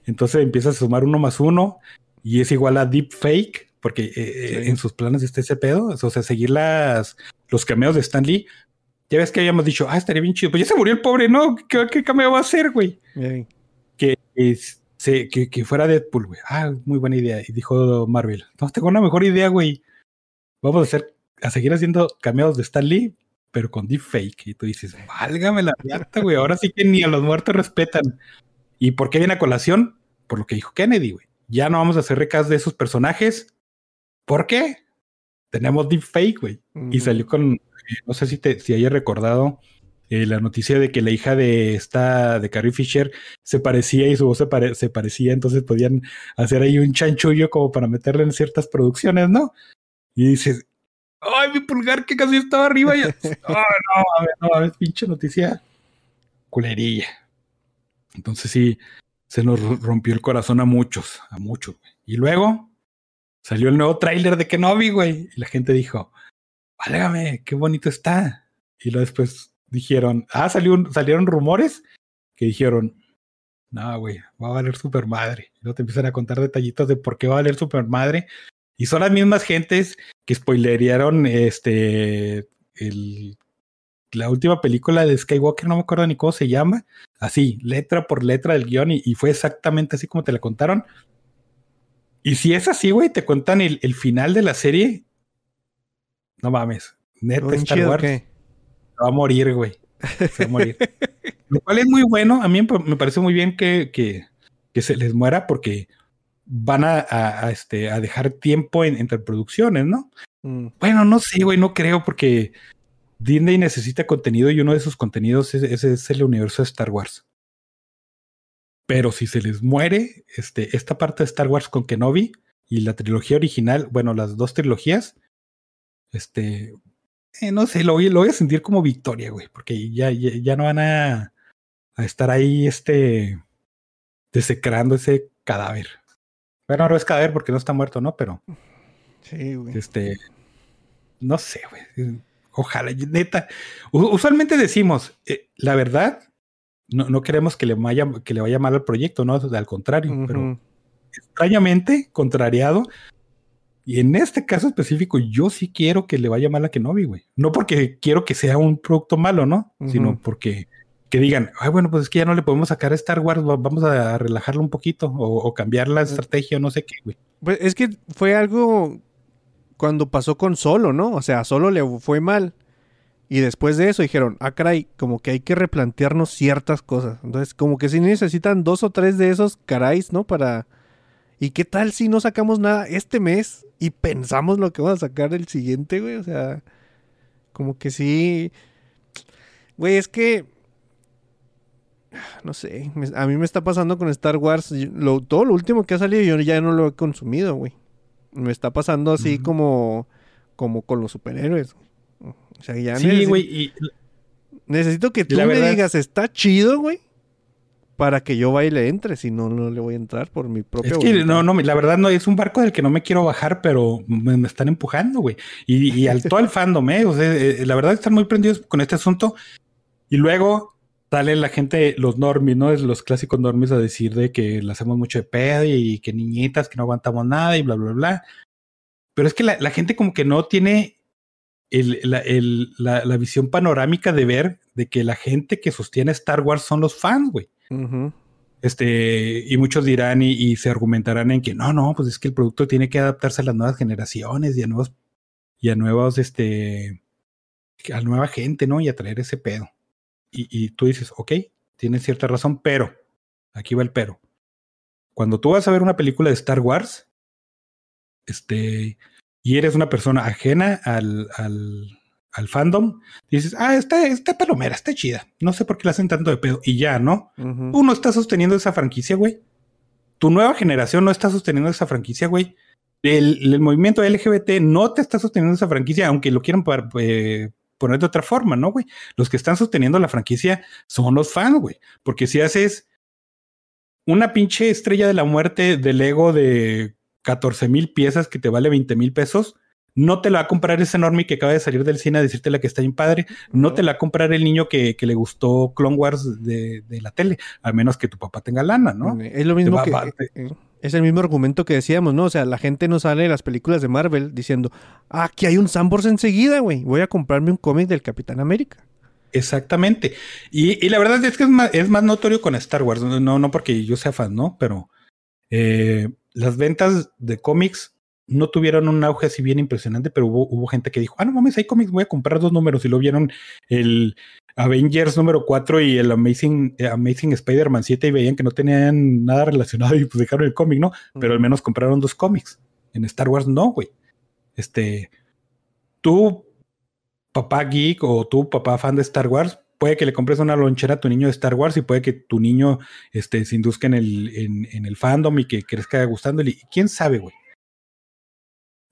Entonces empiezas a sumar uno más uno y es igual a deepfake, porque eh, eh, Sí. en sus planes está ese pedo, o sea, seguir las, los cameos de Stan Lee. Ya ves que habíamos dicho, ah, estaría bien chido. Pues ya se murió el pobre, ¿no? ¿Qué, qué cameo va a hacer, güey? Ey. Que, es- se- que, que fuera Deadpool, güey. Ah, muy buena idea. Y dijo Marvel, no, tengo una mejor idea, güey. Vamos a hacer, a seguir haciendo cameos de Stan Lee, pero con deepfake. Y tú dices, válgame la riata, güey. Ahora sí que ni a los muertos respetan. ¿Y por qué viene a colación? Por lo que dijo Kennedy, güey. Ya no vamos a hacer recas de esos personajes. ¿Por qué? Tenemos deepfake, güey. Y Ujú. salió con, eh, no sé si te, si hayas recordado eh, la noticia de que la hija de esta, de Carrie Fisher, se parecía y su voz se, pare- se parecía, entonces podían hacer ahí un chanchullo como para meterle en ciertas producciones, ¿no? Y dices, ¡ay, mi pulgar que casi estaba arriba! Y, ¡Oh, no, mames, no, mames, pinche noticia culerilla. Entonces sí, se nos ro- rompió el corazón a muchos, a muchos. Y luego salió el nuevo tráiler de Kenobi, güey, y la gente dijo, válgame, qué bonito está. Y luego después dijeron, ah, salió un- salieron rumores que dijeron, no, güey, va a valer super madre. Y luego te empiezan a contar detallitos de por qué va a valer super madre. Y son las mismas gentes que spoilerearon este, el, la última película de Skywalker, no me acuerdo ni cómo se llama. Así, letra por letra del guion, y, y fue exactamente así como te la contaron. Y si es así, güey, te cuentan el, el final de la serie. No mames, neta, ¿Un Star Wars qué? se va a morir, güey. Se va a morir. Lo cual es muy bueno. A mí me me parece muy bien que, que, que se les muera porque van a, a- a, este, a dejar tiempo en- entre producciones, ¿no? Mm. Bueno, no sé, güey, no creo porque Disney necesita contenido y uno de sus contenidos es, es- es el universo de Star Wars. Pero si se les muere este, esta parte de Star Wars con Kenobi y la trilogía original, bueno, las dos trilogías, este, eh, no sé, lo voy, lo voy a sentir como victoria, güey, porque ya, ya, ya no van a, a estar ahí, este, desecrando ese cadáver. Bueno, no es cadáver porque no está muerto, ¿no? Pero Sí, güey. este, no sé, güey. Ojalá, neta. Usualmente decimos, eh, la verdad, no, no queremos que le, vaya, que le vaya mal al proyecto, no, al contrario, pero extrañamente, contrariado. Y en este caso específico, yo sí quiero que le vaya mal a Kenobi, güey. No porque quiero que sea un producto malo, ¿no? Sino porque que digan, ay, bueno, pues es que ya no le podemos sacar a Star Wars, va- vamos a relajarlo un poquito o, o cambiar la estrategia o no sé qué, güey. Pues es que fue algo cuando pasó con Solo, ¿no? O sea, Solo le fue mal. Y después de eso dijeron, ah, caray, como que hay que replantearnos ciertas cosas. Entonces, como que sí necesitan dos o tres de esos caráis, ¿no? Para... ¿Y qué tal si no sacamos nada este mes y pensamos lo que vamos a sacar el siguiente, güey? O sea, como que sí... Güey, es que... No sé, a mí me está pasando con Star Wars. lo- todo lo último que ha salido yo ya no lo he consumido, güey. Me está pasando así como, como con los superhéroes. O sea, ya Sí, güey, y necesito que tú me digas, está chido, güey, para que yo vaya y le entre. Si no, no le voy a entrar por mi propia Es que voluntad. no, no, la verdad no es un barco del que no me quiero bajar, pero me, me están empujando, güey. Y, y al todo el fandom, ¿eh? O sea, eh, la verdad están muy prendidos con este asunto. Y luego sale la gente, los normies, ¿no? Es los clásicos normies a decir de que le hacemos mucho de pedo y que niñitas, que no aguantamos nada y bla, bla, bla. Pero es que la, la gente como que no tiene el- la, el- la- la visión panorámica de ver de que la gente que sostiene Star Wars son los fans, güey. Este, y muchos dirán y, y se argumentarán en que no, no, pues es que el producto tiene que adaptarse a las nuevas generaciones y a nuevos, y a nuevos, este, a nueva gente, ¿no? Y a traer ese pedo. Y, y tú dices, ok, tienes cierta razón, pero, aquí va el pero. cuando tú vas a ver una película de Star Wars, este, y eres una persona ajena al, al, al fandom, dices, ah, está, está palomera, está chida. No sé por qué la hacen tanto de pedo. Y ya, ¿no? Tú no estás sosteniendo esa franquicia, güey. Tu nueva generación no está sosteniendo esa franquicia, güey. El, el movimiento LGBT no te está sosteniendo esa franquicia, aunque lo quieran eh, poner de otra forma, ¿no, güey? Los que están sosteniendo la franquicia son los fans, güey. Porque si haces una pinche estrella de la muerte de Lego de 14 mil piezas que te vale 20 mil pesos, no te la va a comprar ese normie que acaba de salir del cine a decirte la que está bien padre. No te la va a comprar el niño que, que le gustó Clone Wars de, de la tele, a menos que tu papá tenga lana, ¿no? Es lo mismo va- que. va- eh, Es el mismo argumento que decíamos, ¿no? O sea, la gente no sale de las películas de Marvel diciendo, "Ah, aquí hay un Sambors enseguida, güey. Voy a comprarme un cómic del Capitán América. Exactamente. Y, la verdad es que es más, es más notorio con Star Wars, no, no porque yo sea fan, ¿no? Pero eh, las ventas de cómics no tuvieron un auge así bien impresionante, pero hubo, hubo gente que dijo, ah, no mames, hay cómics, voy a comprar dos números y lo vieron el Avengers número 4 y el Amazing, eh, Amazing Spider-Man 7 y veían que no tenían nada relacionado y pues dejaron el cómic, ¿no? Pero al menos compraron dos cómics. En Star Wars no, güey. Este, tú, papá geek o tú, papá fan de Star Wars, puede que le compres una lonchera a tu niño de Star Wars y puede que tu niño este, se induzca en el, en, en el fandom y que crezca gustándole. Y quién sabe, güey.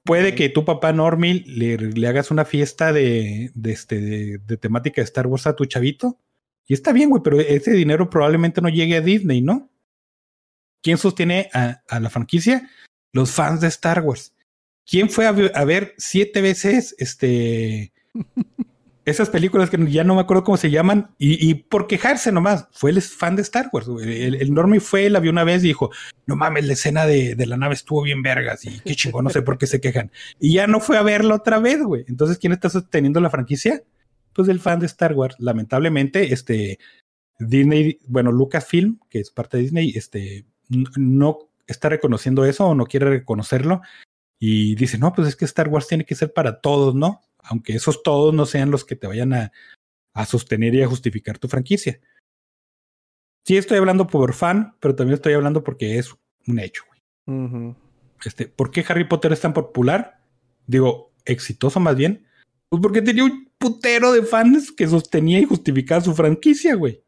Puede que tu papá Normie le, le hagas una fiesta de, de, este, de, de temática de Star Wars a tu chavito. Y está bien, güey, pero ese dinero probablemente no llegue a Disney, ¿no? ¿Quién sostiene a, a la franquicia? Los fans de Star Wars. ¿Quién fue a ver siete veces este esas películas que ya no me acuerdo cómo se llaman y, por quejarse nomás? Fue el fan de Star Wars. El, el Normie fue, la vio una vez y dijo, no mames, la escena de, la nave estuvo bien vergas y qué chingón, no sé por qué se quejan. Y ya no fue a verla otra vez, güey. Entonces, ¿quién está sosteniendo la franquicia? Pues el fan de Star Wars. Lamentablemente, este Disney, bueno, Lucasfilm, que es parte de Disney, este no está reconociendo eso o no quiere reconocerlo y dice, no, pues es que Star Wars tiene que ser para todos, ¿no? Aunque esos todos no sean los que te vayan a, a sostener y a justificar tu franquicia. Sí estoy hablando por fan, pero también estoy hablando porque es un hecho. güey. Este, ¿Por qué Harry Potter es tan popular? Digo, exitoso más bien. Pues porque tenía un putero de fans que sostenía y justificaba su franquicia, güey.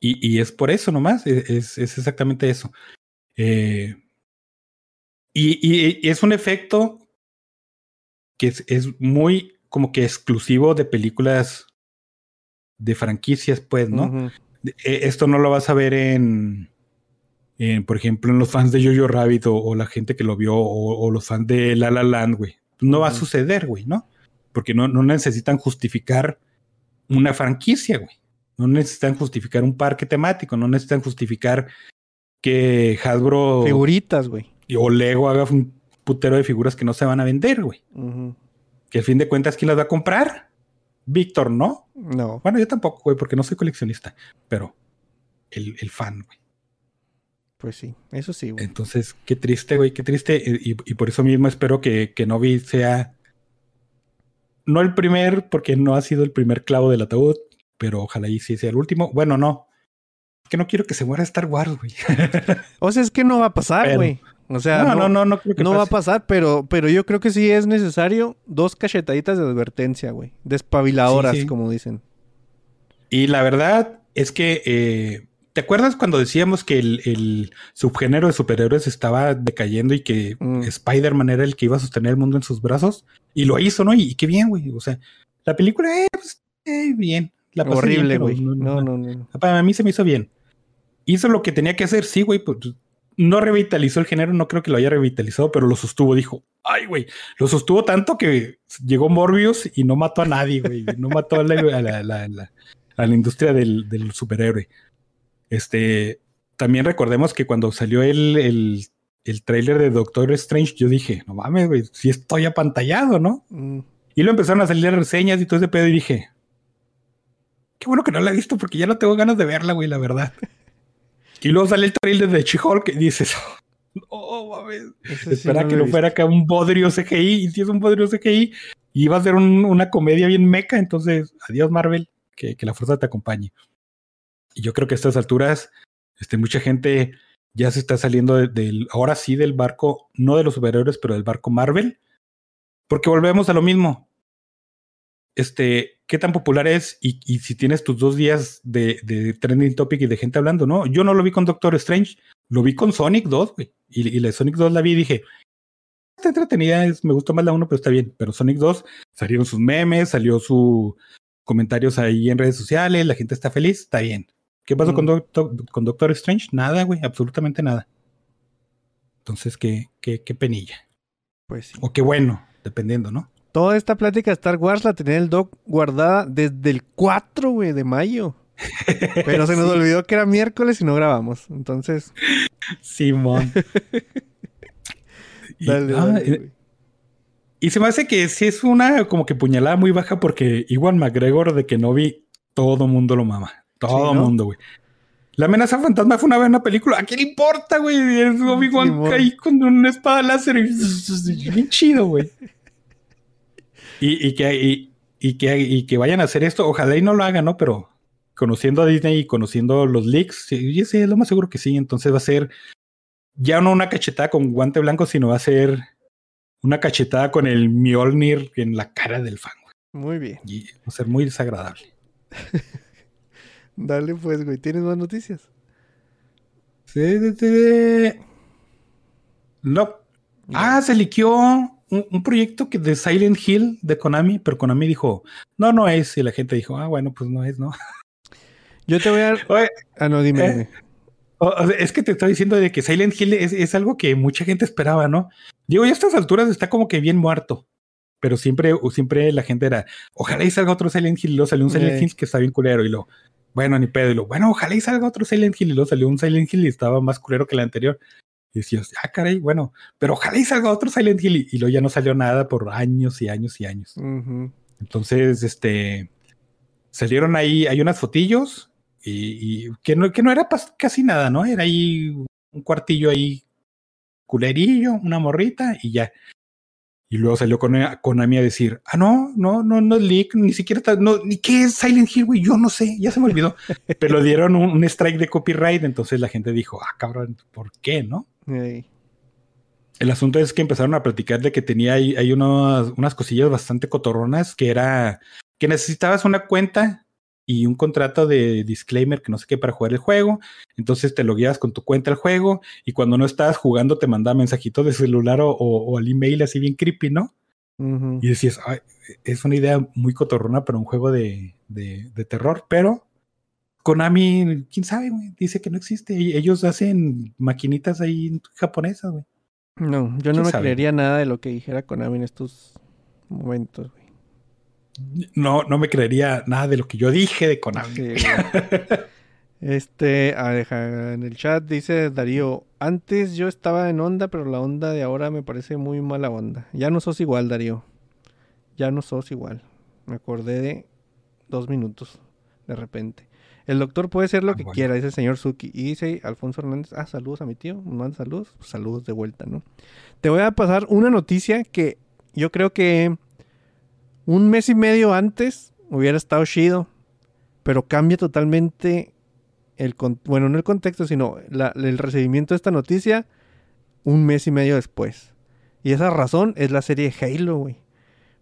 Y, y es por eso nomás, e, es, es- es exactamente eso. Eh, y, y- y es un efecto que es, es muy como que exclusivo de películas de franquicias, pues, ¿no? Eh, esto no lo vas a ver en, en, por ejemplo, en los fans de Jojo Rabbit o, o la gente que lo vio o, o los fans de La La Land, güey. No va a suceder, güey, ¿no? Porque no, no necesitan justificar una franquicia, güey. No necesitan justificar un parque temático, no necesitan justificar que Hasbro Figuritas, güey. o Lego haga un putero de figuras que no se van a vender, güey. Que al fin de cuentas, ¿quién las va a comprar? Víctor, ¿no? No. Bueno, yo tampoco, güey, porque no soy coleccionista, pero el, el fan, güey. Pues sí, eso sí, güey. Entonces, qué triste, güey, qué triste. Y, y por eso mismo espero que, que Novi sea no el primer, porque no ha sido el primer clavo del ataúd, pero ojalá y sí sea el último. Bueno, no. Es que no quiero que se muera Star Wars, güey. O sea, es que no va a pasar, Pero- güey. O sea, no, no, no, no creo que no va a pasar, pero, pero yo creo que sí es necesario dos cachetaditas de advertencia, güey. Despabiladoras, Sí, sí. como dicen. Y la verdad es que, eh, ¿te acuerdas cuando decíamos que el, el subgénero de superhéroes estaba decayendo y que Mm. Spider-Man era el que iba a sostener el mundo en sus brazos? Y lo hizo, ¿no? Y, y qué bien, güey. O sea, la película, eh, pues, eh, bien. La Horrible, güey. No, no, no. Para mí se me hizo bien. Hizo lo que tenía que hacer, sí, güey. Pues, no revitalizó el género, no creo que lo haya revitalizado, pero lo sostuvo. Dijo, ay, güey, lo sostuvo tanto que llegó Morbius y no mató a nadie, güey. No mató a la, a la- la- la- a la industria del, del superhéroe. Este, también recordemos que cuando salió el, el, el tráiler de Doctor Strange, yo dije, no mames, güey, si estoy apantallado, ¿no? Mm, Y luego empezaron a salir reseñas y todo ese pedo y dije, qué bueno que no la he visto porque ya no tengo ganas de verla, güey, la verdad. Y luego sale el trailer de She-Hulk y dices, oh, mames. ese sí Espera no que lo no fuera acá un bodrio CGI y si es un bodrio CGI y iba a ser un- una comedia bien meca, entonces adiós Marvel, que, que la fuerza te acompañe. Y yo creo que a estas alturas Este, mucha gente ya se está saliendo de- del, ahora sí del barco, no de los superhéroes, pero del barco Marvel, porque volvemos a lo mismo. Este, ¿qué tan popular es? Y, y si tienes tus dos días de, de trending topic y de gente hablando, ¿no? Yo no lo vi con Doctor Strange, lo vi con Sonic 2, güey. Y, y la de Sonic 2 la vi y dije, está entretenida, es- me gustó más la 1, pero está bien. Pero Sonic 2 salieron sus memes, salió sus comentarios ahí en redes sociales, la gente está feliz, está bien. ¿Qué pasó con, Mm. Doctor, con Doctor Strange? Nada, güey, absolutamente nada. Entonces, qué, qué, qué penilla. Pues sí. O qué bueno, dependiendo, ¿no? Toda esta plática de Star Wars la tenía el Doc guardada desde el 4, güey, de mayo. Pero se nos Sí, olvidó que era miércoles y no grabamos. Entonces, Simón. y, dale, ah, dale, y- se me hace que sí es una como que puñalada muy baja porque Iwan McGregor de que no vi, todo mundo lo mama. Todo ¿no? mundo, güey. La amenaza fantasma fue una buena película. ¿A quién le importa, güey? Es Obi-Wan Simón. ahí con una espada láser y bien chido, güey. Y, y que, y, y que, y que vayan a hacer esto, ojalá y no lo hagan, ¿no? Pero conociendo a Disney y conociendo los leaks, sí, lo más seguro que sí. Entonces va a ser ya no una cachetada con guante blanco, sino va a ser una cachetada con el Mjolnir en la cara del fan, güey. Muy bien. Y va a ser muy desagradable. Dale, pues, güey. ¿Tienes más noticias? Sí, sí, sí. No. Ah, se liqueó un, un proyecto que de Silent Hill de Konami, pero Konami dijo, no, no es. Y la gente dijo, ah, bueno, pues no es, ¿no? Yo te voy a. Oye, Ah, no, dime. Eh, o- o sea, es que te estoy diciendo de que Silent Hill es, es algo que mucha gente esperaba, ¿no? Digo, ya a estas alturas está como que bien muerto. Pero siempre, siempre la gente era, ojalá y salga otro Silent Hill. Y luego salió un Silent Eh. Hill que está bien culero. Y lo, bueno, ni pedo. Y lo, bueno, ojalá y salga otro Silent Hill. Y luego salió un Silent Hill y estaba más culero que el anterior. Y decías, ah, caray, bueno, pero ojalá y salga otro Silent Hill. Y, y luego ya no salió nada por años y años y años. Entonces, este, salieron ahí, hay unas fotillos y, y que, no, que no era casi nada, ¿no? Era ahí un cuartillo ahí culerillo, una morrita y ya. Y luego salió con Konami a decir, ah, no, no, no, no es leak, ni siquiera está, no, ni qué es Silent Hill, güey, yo no sé, ya se me olvidó. Pero dieron un, un strike de copyright, entonces la gente dijo, ah, cabrón, ¿por qué, no? El asunto es que empezaron a platicar de que tenía ahí, hay unas, unas cosillas bastante cotorronas que era que necesitabas una cuenta y un contrato de disclaimer que no sé qué para jugar el juego. Entonces te logueabas con tu cuenta al juego y cuando no estabas jugando te mandaba mensajitos de celular o, o- o al email así bien creepy, ¿no? Y decías, "Ay, es una idea muy cotorrona para un juego de, de- de terror, pero Konami, quién sabe, güey, dice que no existe. Ellos hacen maquinitas ahí japonesas, güey. No, yo ¿Quién no me sabe? creería nada de lo que dijera Konami en estos momentos, güey. No, no me creería nada de lo que yo dije de Konami. Sí. Este, ah, deja, en el chat dice Darío, antes yo estaba en onda, pero la onda de ahora me parece muy mala onda. Ya no sos igual, Darío. Ya no sos igual. Me acordé de dos minutos, de repente. El doctor puede ser lo Ah, que bueno. quiera, dice el señor Suki. Y dice Alfonso Hernández, ah, saludos a mi tío, manda saludos, Pues saludos de vuelta, ¿no? Te voy a pasar una noticia que yo creo que un mes y medio antes hubiera estado chido, pero cambia totalmente el bueno, no el contexto, sino la- el recibimiento de esta noticia un mes y medio después. Y esa razón es la serie Halo, güey.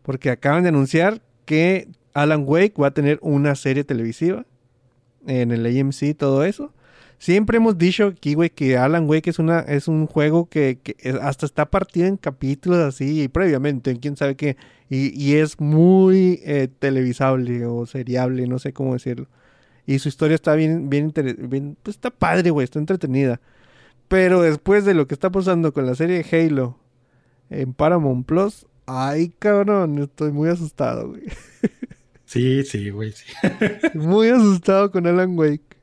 Porque acaban de anunciar que Alan Wake va a tener una serie televisiva en el AMC todo eso. Siempre hemos dicho aquí, güey, que Alan Wake es, una, es un juego que, que hasta está partido en capítulos así y previamente, en quién sabe qué. Y, y es muy eh, televisable o seriable, no sé cómo decirlo. Y su historia está bien, bien, bien pues está padre, güey, está entretenida. Pero después de lo que está pasando con la serie Halo en Paramount Plus, ay, cabrón, estoy muy asustado, güey. Sí, sí, güey, sí. Muy asustado con Alan Wake.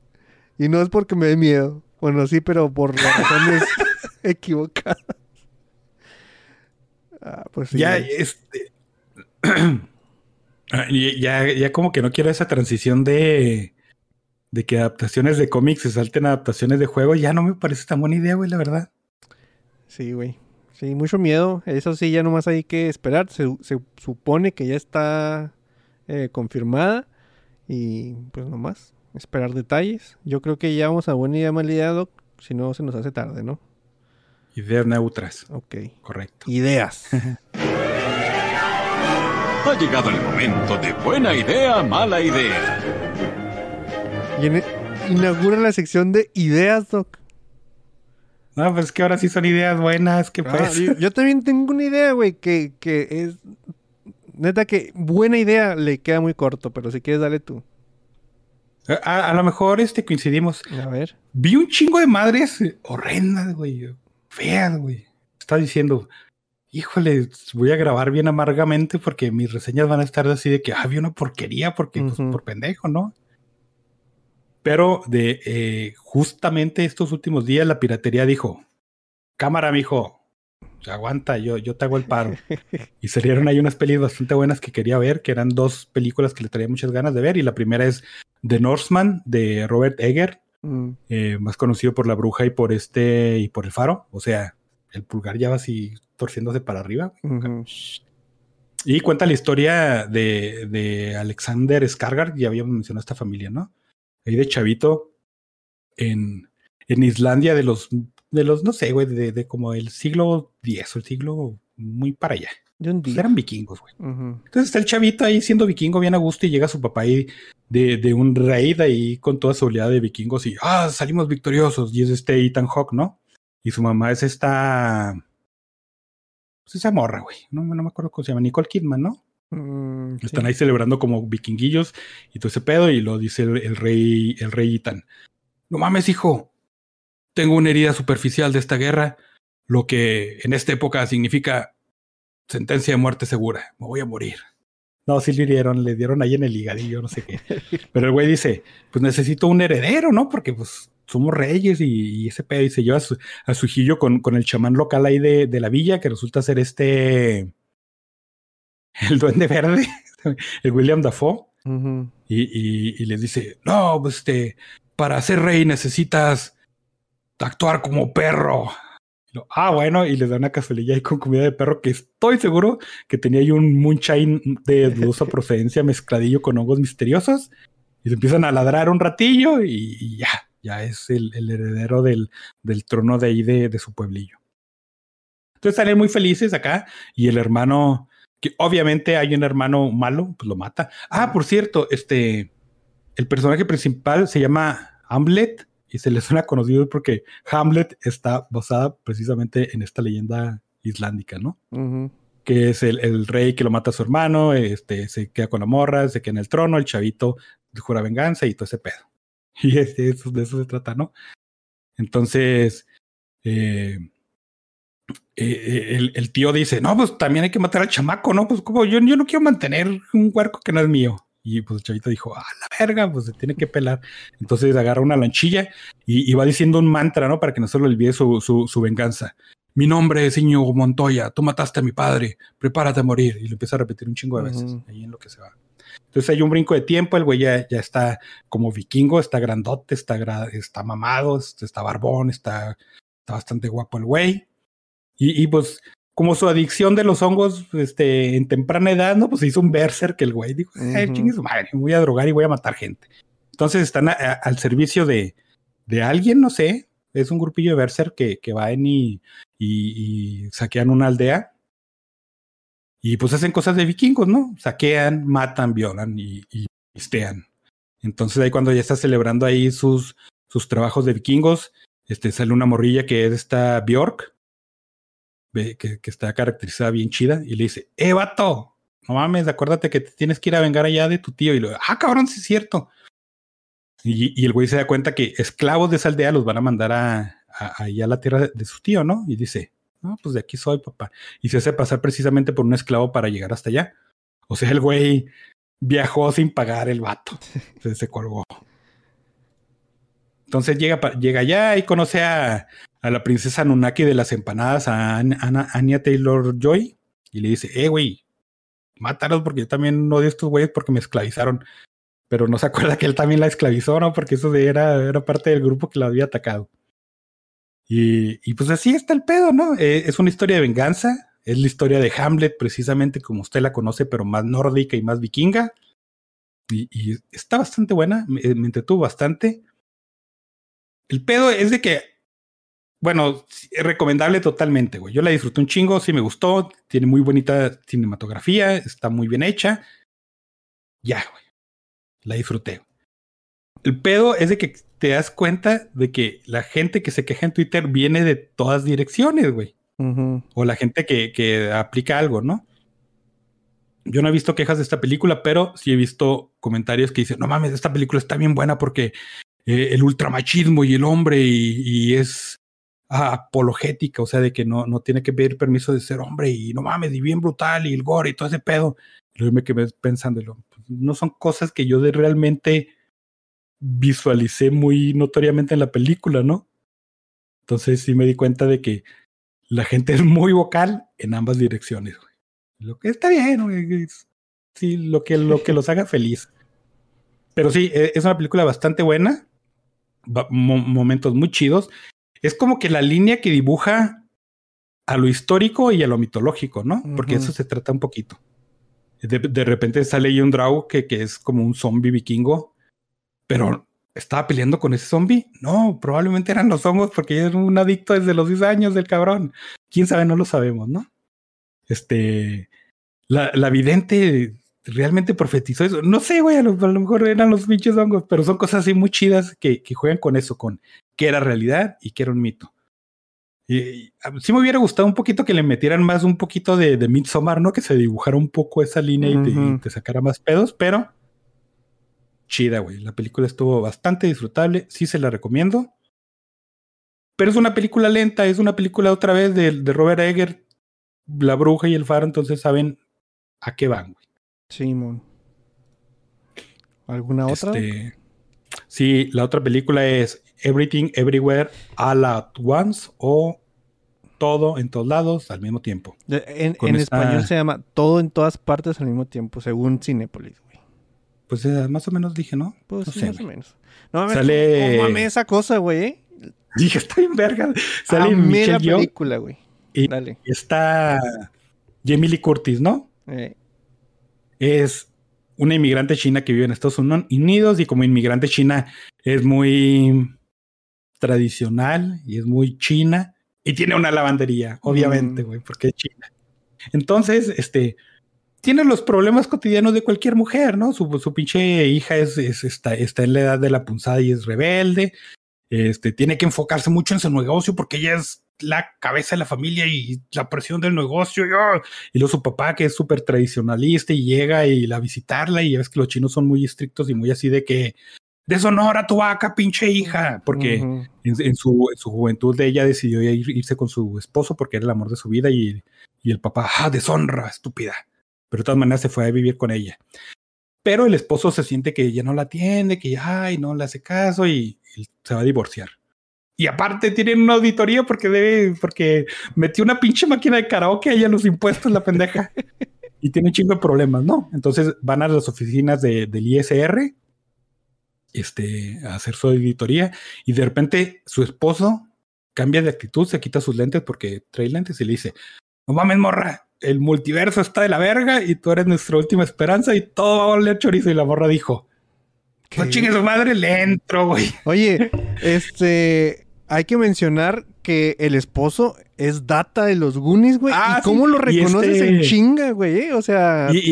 Y no es porque me dé miedo. Bueno, sí, pero por las razones equivocadas. Ah, pues sí. ya, güey. este. Ah, ya, ya como que no quiero esa transición de, de que adaptaciones de cómics se salten a adaptaciones de juego. Ya no me parece tan buena idea, güey, la verdad. Sí, güey. Sí, mucho miedo. Eso sí, ya nomás hay que esperar. Se, se supone que ya está eh, confirmada. Y pues nomás. Esperar detalles. Yo creo que ya vamos a buena idea, mala idea, Doc. Si no, se nos hace tarde, ¿no? Ideas neutras. Ok. Correcto. Ideas. Ha llegado el momento de buena idea, mala idea. Y en- inaugura la sección de ideas, Doc. No, pues es que ahora sí son ideas buenas, que Ah, pues. yo, yo también tengo una idea, güey, que, que es... Neta que buena idea le queda muy corto, pero si quieres dale tú. A, a lo mejor este coincidimos. A ver. Vi un chingo de madres horrendas, güey. Feas, güey. Está diciendo, híjole, voy a grabar bien amargamente porque mis reseñas van a estar así de que, ah, vi una porquería porque, pues, por pendejo, ¿no? Pero de eh, justamente estos últimos días la piratería dijo, cámara, mijo, aguanta, yo, yo te hago el paro. y salieron ahí unas pelis bastante buenas que quería ver, que eran dos películas que le traía muchas ganas de ver. Y la primera es The Norseman de Robert Egger, Mm, eh, más conocido por la bruja y por este y por el faro. O sea, el pulgar ya va así torciéndose para arriba. Y cuenta la historia de, de Alexander Skargar, ya habíamos mencionado esta familia, ¿no? Ahí de Chavito en, en Islandia de los, de los, no sé, güey, de, de como el siglo X o el siglo muy para allá. De un Pues día. eran vikingos, güey. Entonces está el chavito ahí siendo vikingo bien a gusto y llega su papá ahí de, de un raid ahí con toda su oleada de vikingos y ah, salimos victoriosos. Y es este Ethan Hawk, ¿no? Y su mamá es esta. Pues esa morra, güey. No, no me acuerdo cómo se llama. Nicole Kidman, ¿no? Mm, sí. Están ahí celebrando como vikinguillos y todo ese pedo. Y lo dice el, el rey, el rey Ethan. No mames, hijo. Tengo una herida superficial de esta guerra, lo que en esta época significa sentencia de muerte segura. Me voy a morir. No, sí le dieron, le dieron ahí en el higadillo, no sé qué. Pero el güey dice, pues necesito un heredero, ¿no? Porque pues somos reyes y, y ese pedo. Y se lleva a su, a su hijillo con, con el chamán local ahí de, de la villa, que resulta ser este... El duende verde, el William Dafoe. Y, y- y les dice, no, pues este, para ser rey necesitas actuar como perro. Lo, ah, bueno, y les da una cazuelilla ahí con comida de perro que estoy seguro que tenía ahí un moonshine de dudosa procedencia mezcladillo con hongos misteriosos. Y se empiezan a ladrar un ratillo y, y ya, ya es el, el heredero del, del trono de ahí de, de su pueblillo. Entonces salen muy felices acá y el hermano, que obviamente hay un hermano malo, pues lo mata. Ah, por cierto, este, el personaje principal se llama Hamlet y se le suena conocido porque Hamlet está basada precisamente en esta leyenda islandica, ¿no? Que es el, el rey que lo mata a su hermano, este, se queda con la morra, se queda en el trono, el chavito jura venganza y todo ese pedo. Y es- de eso se trata, ¿no? Entonces, eh, eh, el, el tío dice, no, pues también hay que matar al chamaco, ¿no? Pues como yo, yo no quiero mantener un huerco que no es mío. Y pues el chavito dijo, a la verga, pues se tiene que pelar. Entonces agarra una lanchilla y, y va diciendo un mantra, ¿no? Para que no se le olvide su, su, su venganza. Mi nombre es Iñigo Montoya, tú mataste a mi padre, prepárate a morir. Y lo empieza a repetir un chingo de veces, ahí en lo que se va. Entonces hay un brinco de tiempo, el güey ya, ya está como vikingo, está grandote, está, gra- está mamado, está está barbón, está, está bastante guapo el güey. Y, y pues como su adicción de los hongos este, en temprana edad, ¿no? Pues se hizo un berserk que el güey dijo, "Eh, su madre, voy a drogar y voy a matar gente. Entonces están a- a- al servicio de, de alguien, no sé, es un grupillo de berserk que, que van y, y, y saquean una aldea. Y pues hacen cosas de vikingos, ¿no? Saquean, matan, violan y, y pistean. Entonces ahí cuando ya está celebrando ahí sus, sus trabajos de vikingos, este, sale una morrilla que es esta Bjork, que, que está caracterizada bien chida, y le dice, ¡eh, vato! No mames, acuérdate que te tienes que ir a vengar allá de tu tío. Y lo, ah, cabrón, sí es cierto. Y, y el güey se da cuenta que esclavos de esa aldea los van a mandar a, a, ahí a la tierra de, de su tío, ¿no? Y dice, no, pues de aquí soy, papá. Y se hace pasar precisamente por un esclavo para llegar hasta allá. O sea, el güey viajó sin pagar el vato. Se, se colgó. Entonces llega, llega allá y conoce a, a la princesa Nunaki de las empanadas, a Anya Taylor Joy, y le dice, eh, güey, mátalos porque yo también odio a estos güeyes porque me esclavizaron. Pero no se acuerda que él también la esclavizó, ¿no? Porque eso era, era parte del grupo que la había atacado. Y, y pues así está el pedo, ¿no? Eh, es una historia de venganza. Es la historia de Hamlet, precisamente como usted la conoce, pero más nórdica y más vikinga. Y, está bastante buena, me entretuvo bastante. El pedo es de que, bueno, recomendable totalmente, güey. Yo la disfruté un chingo, sí me gustó, tiene muy bonita cinematografía, está muy bien hecha. Ya, güey. La disfruté. El pedo es de que te das cuenta de que la gente que se queja en Twitter viene de todas direcciones, güey. Ujú. O la gente que, que aplica algo, ¿no? Yo no he visto quejas de esta película, pero sí he visto comentarios que dicen, no mames, esta película está bien buena porque eh, el ultramachismo y el hombre y, y es apologética, o sea, de que no, no tiene que pedir permiso de ser hombre y no mames, y bien brutal y el gore y todo ese pedo. Y luego me quedé pensando, pues, no son cosas que yo realmente visualicé muy notoriamente en la película, ¿no? Entonces sí me di cuenta de que la gente es muy vocal en ambas direcciones. Lo que está bien, Sí, lo que, lo que los haga feliz. Pero sí, e- es una película bastante buena. momentos muy chidos. Es como que la línea que dibuja a lo histórico y a lo mitológico, ¿no? Porque eso se trata un poquito. De, de repente sale ahí un Draw que, que es como un zombie vikingo, pero estaba peleando con ese zombie. No, probablemente eran los hongos porque era un adicto desde los 10 años del cabrón. Quién sabe, no lo sabemos, ¿no? Este, la, la vidente realmente profetizó eso. No sé, güey, a lo, a lo mejor eran los pinches hongos, pero son cosas así muy chidas que, que juegan con eso, con qué era realidad y qué era un mito. Y, sí me hubiera gustado un poquito que le metieran más un poquito de, de Midsommar, ¿no? Que se dibujara un poco esa línea y, te, y Ujú. te sacara más pedos, pero chida, güey. La película estuvo bastante disfrutable, sí se la recomiendo. Pero es una película lenta, es una película otra vez de, de Robert Egger, La Bruja y el Faro, entonces saben a qué van, güey. Simón. ¿Alguna otra? Este, sí, la otra película es Everything Everywhere All at Once o Todo en todos lados al mismo tiempo. De- en con en esta- español se llama Todo en todas partes al mismo tiempo, según Cinépolis, güey. Pues eh, más o menos dije, ¿no? Pues no sí, sé, más o menos. No mames, Sale- no mames esa cosa, güey. ¿eh? Dije, está bien verga. Sale Yeoh película, güey. y Dale. está Jamie Lee Curtis, ¿no? Eh, es una inmigrante china que vive en Estados Unidos y como inmigrante china es muy tradicional y es muy china y tiene una lavandería, obviamente, Mm. güey, porque es china. Entonces, este, tiene los problemas cotidianos de cualquier mujer, ¿no? Su, su pinche hija es, es- está, está en la edad de la punzada y es rebelde. Este, tiene que enfocarse mucho en su negocio porque ella es la cabeza de la familia y la presión del negocio. Y, y luego su papá, que es súper tradicionalista y llega y la visitarla, y ya ves que los chinos son muy estrictos y muy así de que deshonora tu vaca, pinche hija, porque en, en su, en su juventud ella decidió ir- irse con su esposo porque era el amor de su vida y, y el papá, ah, deshonra, estúpida. Pero de todas maneras se fue a vivir con ella. Pero el esposo se siente que ya no la atiende, que ay, no le hace caso y, y se va a divorciar. Y aparte tienen una auditoría porque debe, porque metió una pinche máquina de karaoke ahí a los impuestos, la pendeja. y tiene un chingo de problemas, ¿no? Entonces van a las oficinas de- del ISR este, a hacer su auditoría y de repente su esposo cambia de actitud, se quita sus lentes porque trae lentes y le dice, no mames, morra, el multiverso está de la verga y tú eres nuestra última esperanza y todo va a chorizo. Y la morra dijo, no chingue su madre, le entro, güey. Oye, este, hay que mencionar que el esposo es data de los Goonies, güey. Ah, ¿Y cómo sí. lo reconoces este- en chinga, güey? eh? O sea, Y, y,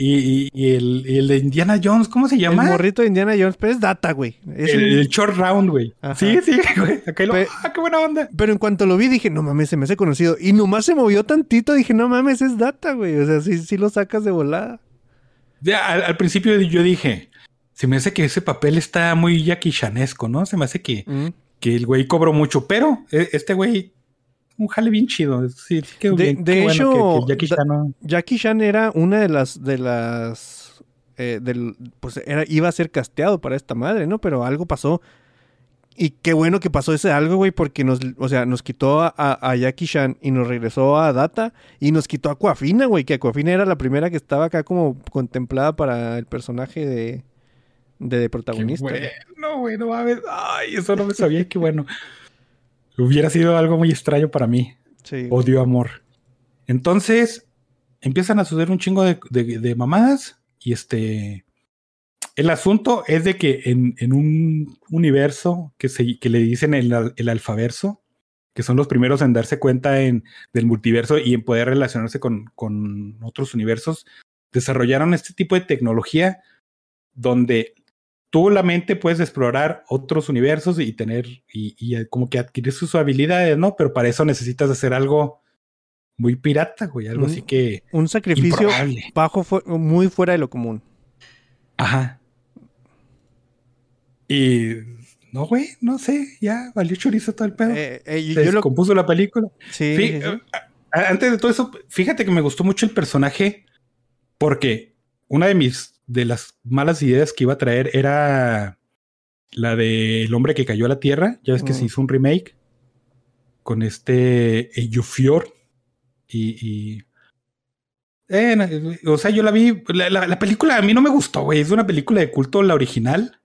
y- y el, el de Indiana Jones, ¿cómo se el llama? morrito de Indiana Jones, pero es data, güey. Es el, el short round, güey. Ajá. Sí, sí, güey. Acá lo, ah, qué buena onda. Pero en cuanto lo vi, dije, no mames, se me hace conocido. Y nomás se movió tantito, dije, no mames, es data, güey. O sea, sí, sí lo sacas de volada. Ya, al, al principio yo dije, se me hace que ese papel está muy Jackie Chanesco, ¿no? Se me hace que, Mm. Que el güey cobró mucho, pero eh, este güey, un jale bien chido. Sí, sí quedó De- bien. de Qué bueno hecho, que- que Jackie Chan no- Jackie Chan era una de las, de las, eh, del, pues era, iba a ser casteado para esta madre, ¿no? Pero algo pasó. Y qué bueno que pasó ese algo, güey, porque nos, o sea, nos quitó a, a- a Jackie Chan y nos regresó a Data y nos quitó a Aquafina, güey, que Aquafina era la primera que estaba acá como contemplada para el personaje de, de, Qué protagonista. güey. bueno, güey, no mames. Ay, eso no me sabía, qué bueno. Hubiera sido algo muy extraño para mí. Sí. Odio amor. Entonces, empiezan a suceder un chingo de, de- de mamadas y este. el asunto es de que en, en un universo que, se, que le dicen el, el alfaverso, que son los primeros en darse cuenta en, del multiverso y en poder relacionarse con, con otros universos, desarrollaron este tipo de tecnología donde tú la mente puedes explorar otros universos y tener y, y eh, como que adquirir sus habilidades, ¿no? Pero para eso necesitas hacer algo muy pirata, güey, algo así que Un sacrificio improbable. bajo, fu- muy fuera de lo común. Ajá. Y no, güey, no sé, ya valió chorizo todo el pedo. Eh, eh, yo, Se yo lo, descompuso la película. sí, Fí- sí, Antes de todo eso, fíjate que me gustó mucho el personaje porque una de mis de las malas ideas que iba a traer era la de El hombre que cayó a la tierra. Ya ves que Mm. se hizo un remake con este Ejufior y, y eh, no, o sea, yo la vi. La, la- la película a mí no me gustó, güey. Es una película de culto, la original,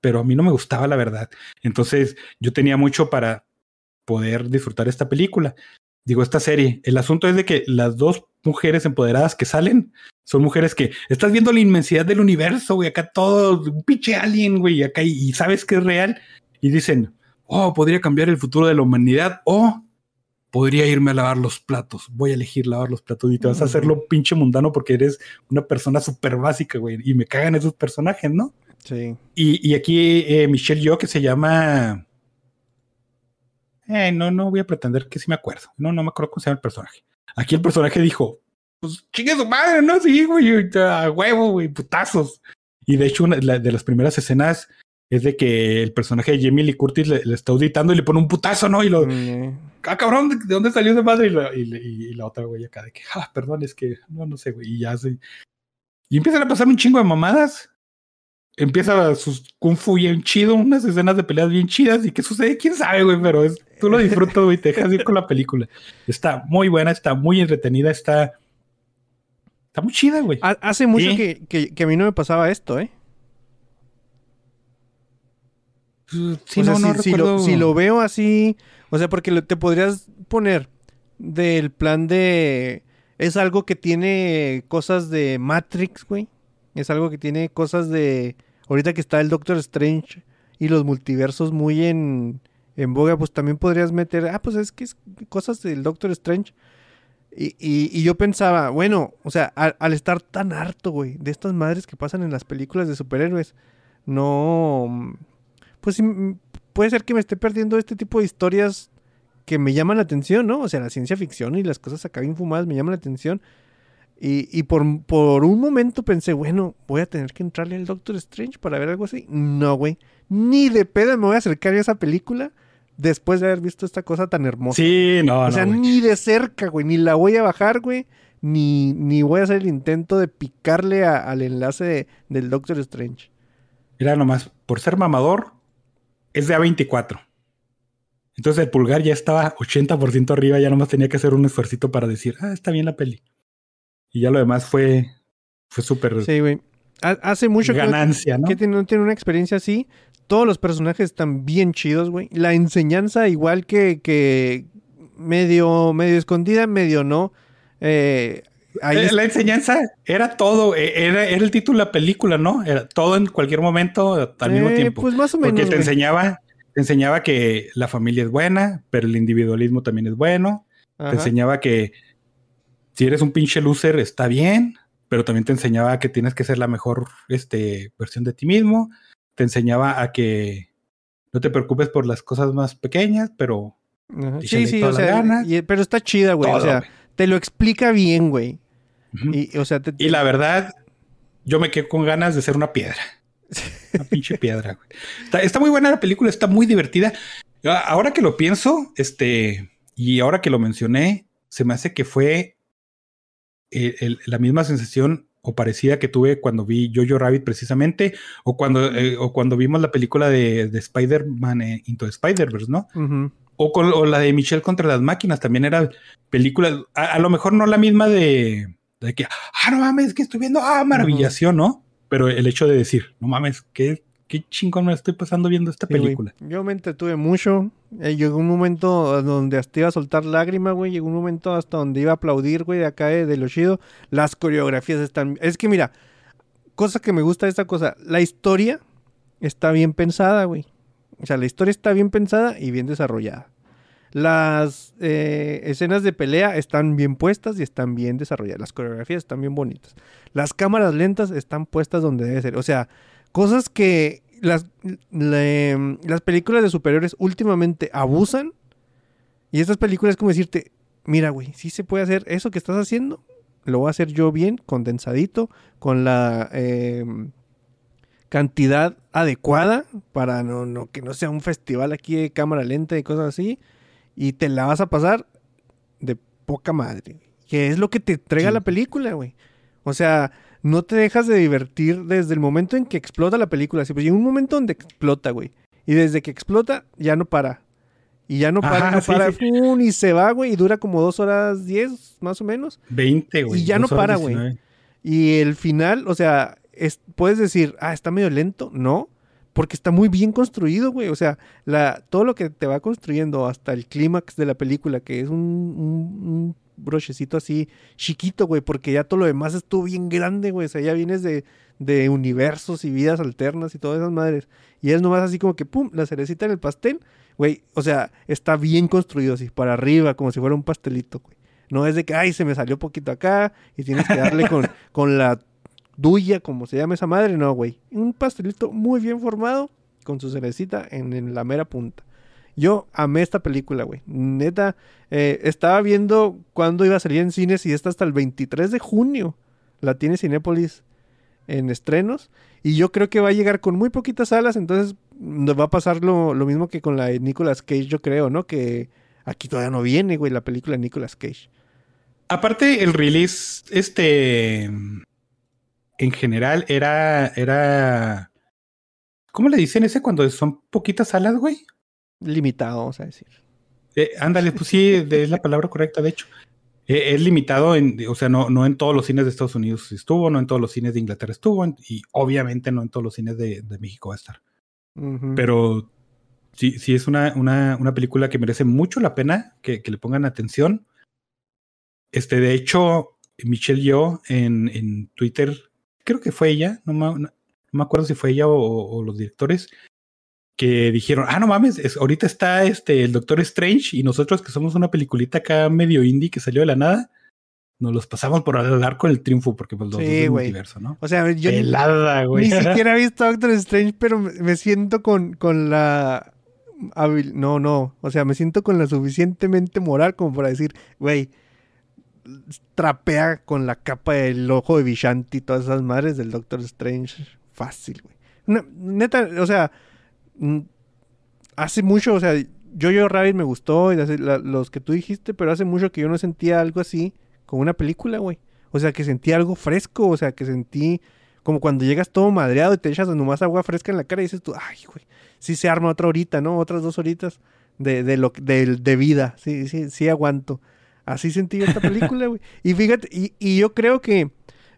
pero a mí no me gustaba, la verdad. Entonces, yo tenía mucho para poder disfrutar esta película. Digo, esta serie. El asunto es de que las dos mujeres empoderadas que salen son mujeres que estás viendo la inmensidad del universo, güey. Acá todo, un pinche alien, güey. Acá y, y sabes que es real. Y dicen, oh, podría cambiar el futuro de la humanidad o podría irme a lavar los platos. Voy a elegir lavar los platos y te vas a hacerlo pinche mundano porque eres una persona súper básica, güey. Y me cagan esos personajes, ¿no? Sí. Y, y aquí eh, Michelle Yo, que se llama. Eh, no, no voy a pretender que sí me acuerdo. No, no me acuerdo cómo se llama el personaje. Aquí el personaje dijo: Pues chingue su madre, ¿no? Sí, güey, a huevo, güey, putazos. Y de hecho, una de las primeras escenas es de que el personaje de Jamie Lee Curtis le, le está auditando y le pone un putazo, ¿no? Y lo, Mm, ah, cabrón, ¿de, de dónde salió esa madre? Y la, y, la- y la otra güey acá de que, ah, perdón, es que, no, no sé, güey, y ya se... Y empiezan a pasar un chingo de mamadas. Empieza sus kung fu bien chido, unas escenas de peleas bien chidas. ¿Y qué sucede? ¿Quién sabe, güey? Pero es, tú lo disfrutas, güey, te dejas ir con la película. Está muy buena, está muy entretenida, está... Está muy chida, güey. ha- Hace mucho Sí. que, que- que a mí no me pasaba esto, ¿eh? Sí, o sea, no, no si, si lo, recuerdo- si lo veo así, o sea, porque te podrías poner del plan de... Es algo que tiene cosas de Matrix, güey. Es algo que tiene cosas de... Ahorita que está el Doctor Strange y los multiversos muy en, en boga, pues también podrías meter... Ah, pues es que es cosas del Doctor Strange. Y, y- y yo pensaba, bueno, o sea, al, al estar tan harto, güey, de estas madres que pasan en las películas de superhéroes, no... Pues puede ser que me esté perdiendo este tipo de historias que me llaman la atención, ¿no? O sea, la ciencia ficción y las cosas acá bien fumadas me llaman la atención. Y, y por, por un momento pensé, bueno, voy a tener que entrarle al Doctor Strange para ver algo así. No, güey. Ni de pedo me voy a acercar a esa película después de haber visto esta cosa tan hermosa. Sí, no, o no, sea, ni de cerca, güey. Ni la voy a bajar, güey. Ni, ni voy a hacer el intento de picarle a- al enlace de- del Doctor Strange. Mira nomás, por ser mamador, es de A24. Entonces el pulgar ya estaba 80% arriba, ya nomás tenía que hacer un esfuercito para decir, ah, está bien la peli. Y ya lo demás fue, fue súper Sí, güey. Ha- Hace mucho que no- ganancia, ¿no? que tiene- no tiene una experiencia así. Todos los personajes están bien chidos, güey. La enseñanza, igual que, que medio, medio escondida, medio no. Eh, ahí Eh, La enseñanza era todo, eh, era, era el título de la película, ¿no? Era todo en cualquier momento al mismo tiempo. Pues más o menos. Porque te enseñaba, te enseñaba que la familia es buena, pero el individualismo también es bueno. Ajá. Te enseñaba que si eres un pinche loser está bien, pero también te enseñaba que tienes que ser la mejor este, versión de ti mismo. Te enseñaba a que no te preocupes por las cosas más pequeñas, pero Ajá. Sí, sí, o sea, y- pero está chida, güey. O sea, te lo explica bien, güey. Y, o sea, te- Y la verdad, yo me quedé con ganas de ser una piedra. Una pinche piedra, güey. Está, está muy buena la película, está muy divertida. A- Ahora que lo pienso, este, y ahora que lo mencioné, se me hace que fue el- la misma sensación o parecida que tuve cuando vi Jojo Rabbit precisamente, o cuando, eh, o cuando vimos la película de, de Spider-Man eh, Into Spider-Verse, ¿no? O, con, o la de Michelle contra las máquinas, también era película, a, a lo mejor no la misma de, de que, ah, no mames, que estoy viendo, ah, maravillación, ¿no? Pero el hecho de decir, no mames, qué, qué chingón me estoy pasando viendo esta Sí, güey. película. Yo me entretuve mucho. Eh, llegó un momento donde hasta iba a soltar lágrimas, güey. Llegó un momento hasta donde iba a aplaudir, güey, de acá de, de lo chido. Las coreografías están. Es que mira, cosa que me gusta de esta cosa, la historia está bien pensada, güey. O sea, la historia está bien pensada y bien desarrollada. Las eh, escenas de pelea están bien puestas y están bien desarrolladas. Las coreografías están bien bonitas. Las cámaras lentas están puestas donde debe ser. O sea, cosas que las, le- las películas de superiores últimamente abusan. Y estas películas es como decirte, mira, güey, sí se puede hacer eso que estás haciendo. Lo voy a hacer yo bien, condensadito, con la eh, cantidad adecuada para no, no, que no sea un festival aquí de cámara lenta y cosas así. Y te la vas a pasar de poca madre. güey. Que es lo que te entrega Sí. la película, güey. O sea, no te dejas de divertir desde el momento en que explota la película. Sí, pues llega un momento donde explota, güey. Y desde que explota, ya no para. Y ya no para, Ajá, no sí, para. y se va, güey. Y dura como dos horas diez, más o menos. 20, güey. Y ya no para, güey. 19. Y el final, o sea, es- puedes decir, ah, está medio lento. No, porque está muy bien construido, güey. O sea, la, todo lo que te va construyendo hasta el clímax de la película, que es un, un- un brochecito así chiquito, güey, porque ya todo lo demás estuvo bien grande, güey. O sea, ya vienes de, de universos y vidas alternas y todas esas madres. Y es nomás así como que, pum, la cerecita en el pastel, güey. O sea, está bien construido así, para arriba, como si fuera un pastelito, güey. No es de que, ay, se me salió poquito acá y tienes que darle con, con la duya, como se llama esa madre. No, güey. Un pastelito muy bien formado con su cerecita en, en la mera punta. Yo amé esta película, güey. Neta, eh, estaba viendo cuándo iba a salir en cines y esta hasta el 23 de junio. La tiene Cinépolis en estrenos. Y yo creo que va a llegar con muy poquitas salas. Entonces nos va a pasar lo, lo mismo que con la de Nicolas Cage, yo creo, ¿no? Que aquí todavía no viene, güey, la película de Nicolas Cage. Aparte, el release, este, en general, era, era, ¿cómo le dicen ese cuando son poquitas salas, güey? Limitado, vamos a decir. Eh, ándale, pues sí, es la palabra correcta, de hecho. Eh, es limitado en, o sea, no, no en todos los cines de Estados Unidos estuvo, no en todos los cines de Inglaterra estuvo, y obviamente no en todos los cines de, de México va a estar. Pero sí, sí es una, una, una película que merece mucho la pena que, que le pongan atención. Este, de hecho, Michelle Yo en, en Twitter, creo que fue ella, no me, no- no me acuerdo si fue ella o, o los directores, que dijeron, ah, no mames, es- ahorita está este, el Doctor Strange y nosotros que somos una peliculita acá medio indie que salió de la nada, nos los pasamos por el arco del triunfo porque pues los Sí, dos del multiverso, ¿no? O sea, yo ni- Pelada, güey. Ni siquiera he visto Doctor Strange, pero me, siento con, con la... No, no. O sea, me siento con la suficientemente moral como para decir, güey, trapea con la capa del ojo de Vishanti y todas esas madres del Doctor Strange. Fácil, güey. Neta, o sea, hace mucho, o sea, Jojo Rabbit me gustó y los que tú dijiste, pero hace mucho que yo no sentía algo así con una película, güey. O sea, que sentí algo fresco, o sea, que sentí como cuando llegas todo madreado y te echas nomás agua fresca en la cara y dices tú, ay, güey, sí se arma otra horita, ¿no? Otras dos horitas de, de, lo, de, de vida, sí, sí, sí aguanto. Así sentí yo esta película, güey. Y fíjate, y, y yo creo que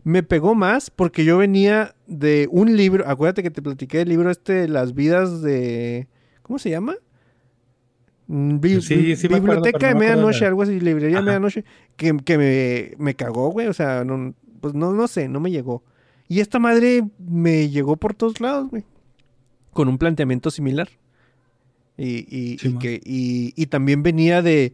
me pegó más porque yo venía de un libro, acuérdate que te platiqué del libro este, Las vidas de... ¿Cómo se llama? Mm, bi- Sí, sí me acuerdo, Biblioteca de no Medianoche, de- algo así, librería de. Medianoche, que, que me, me cagó, güey. O sea, no, pues no, no sé, no me llegó. Y esta madre me llegó por todos lados, güey. Con un planteamiento similar. Y, y, Sí, y que, y, y también venía de,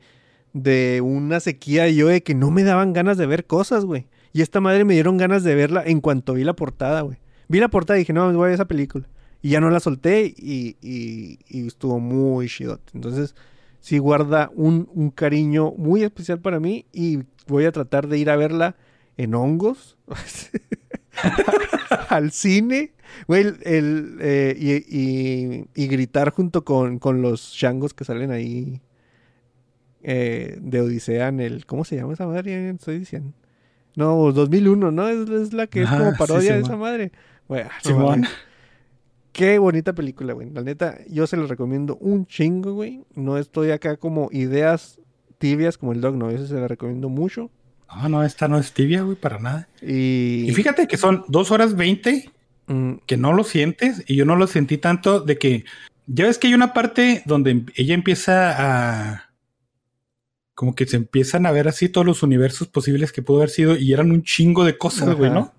de una sequía yo de que no me daban ganas de ver cosas, güey. Y esta madre me dieron ganas de verla en cuanto vi la portada, güey. Vi la portada y dije, no, voy a ver esa película. Y ya no la solté y, estuvo muy chidote. Entonces, sí guarda un, cariño muy especial para mí y voy a tratar de ir a verla en hongos. al cine, güey, el, eh, y, gritar junto con, con los changos que salen ahí eh, de Odisea en el... ¿Cómo se llama esa madre? Estoy diciendo. No, 2001, ¿no? Es, es la que es como sí, parodia de esa madre. Güey, ah, no Simón. Qué bonita película, güey. La neta, yo se la recomiendo un chingo, güey. No estoy acá como ideas tibias como el dog, no. Eso se la recomiendo mucho. No, no, esta no es tibia, güey, para nada. Y... Y fíjate que son dos horas veinte mm, que no lo sientes y yo no lo sentí tanto de que ya ves que hay una parte donde em- ella empieza a como que se empiezan a ver así todos los universos posibles que pudo haber sido y eran un chingo de cosas, güey. ¿no?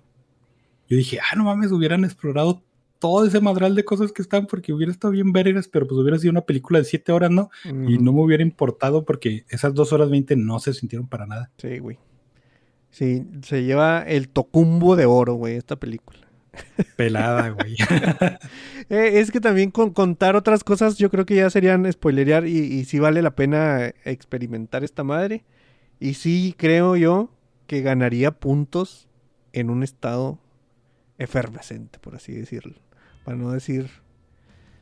Yo dije, ah, no mames, hubieran explorado todo ese madral de cosas que están porque hubiera estado bien vergas, pero pues hubiera sido una película de siete horas, ¿no? Y no me hubiera importado porque esas dos horas veinte no se sintieron para nada. Sí, güey. Sí, se lleva el tocumbo de oro, güey, esta película. Pelada, güey. Eh, es que también con contar otras cosas yo creo que ya serían spoilerear y, y sí vale la pena experimentar esta madre. Y sí creo yo que ganaría puntos en un estado efervescente, por así decirlo. Para no decir...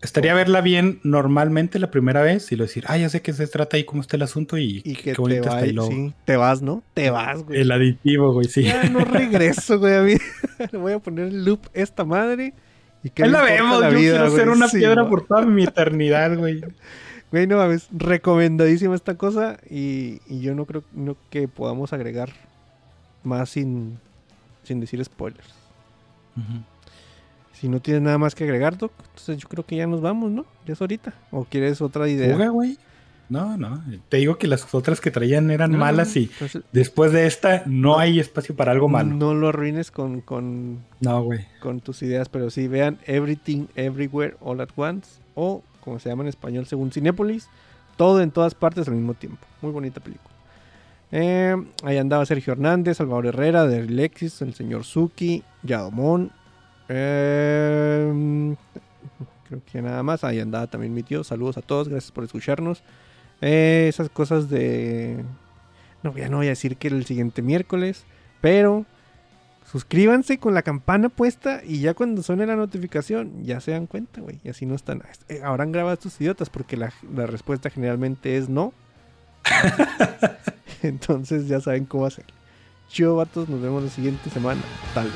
Estaría verla bien normalmente la primera vez y lo decir, ah, ya sé qué se trata y cómo está el asunto y, Y que qué te, bonito está va- el logo. sí, te vas, ¿no? Te vas, güey. El aditivo, güey, sí. Ya no regreso, güey. A mí le voy a poner el loop esta madre. Y que la vemos, la yo vida, quiero ser una Sí, piedra güey. por toda mi eternidad, güey. Güey, no mames, recomendadísima esta cosa y, y yo no creo no que podamos agregar más sin, sin decir spoilers. Si no tienes nada más que agregar, Doc, entonces yo creo que ya nos vamos, ¿no? Ya es ahorita. ¿O quieres otra idea? Güey. No, no. Te digo que las otras que traían eran No, malas y entonces, después de esta no hay espacio para algo malo. No lo arruines con, con, No, güey. con tus ideas, pero sí vean Everything Everywhere All at Once o como se llama en español según Cinépolis, todo en todas partes al mismo tiempo. Muy bonita película. Eh, ahí andaba Sergio Hernández, Salvador Herrera, de Lexis, el señor Suki, Yadomón. Eh, creo que nada más. Ahí andaba también mi tío. Saludos a todos, gracias por escucharnos. Eh, esas cosas de... No, ya no voy a decir que el siguiente miércoles, pero suscríbanse con la campana puesta y ya cuando suene la notificación ya se dan cuenta, güey. Y así no están. eh, Habrán grabado estos idiotas porque la, respuesta generalmente es no. Entonces ya saben cómo hacer. Chido, vatos. Nos vemos la siguiente semana. Tal.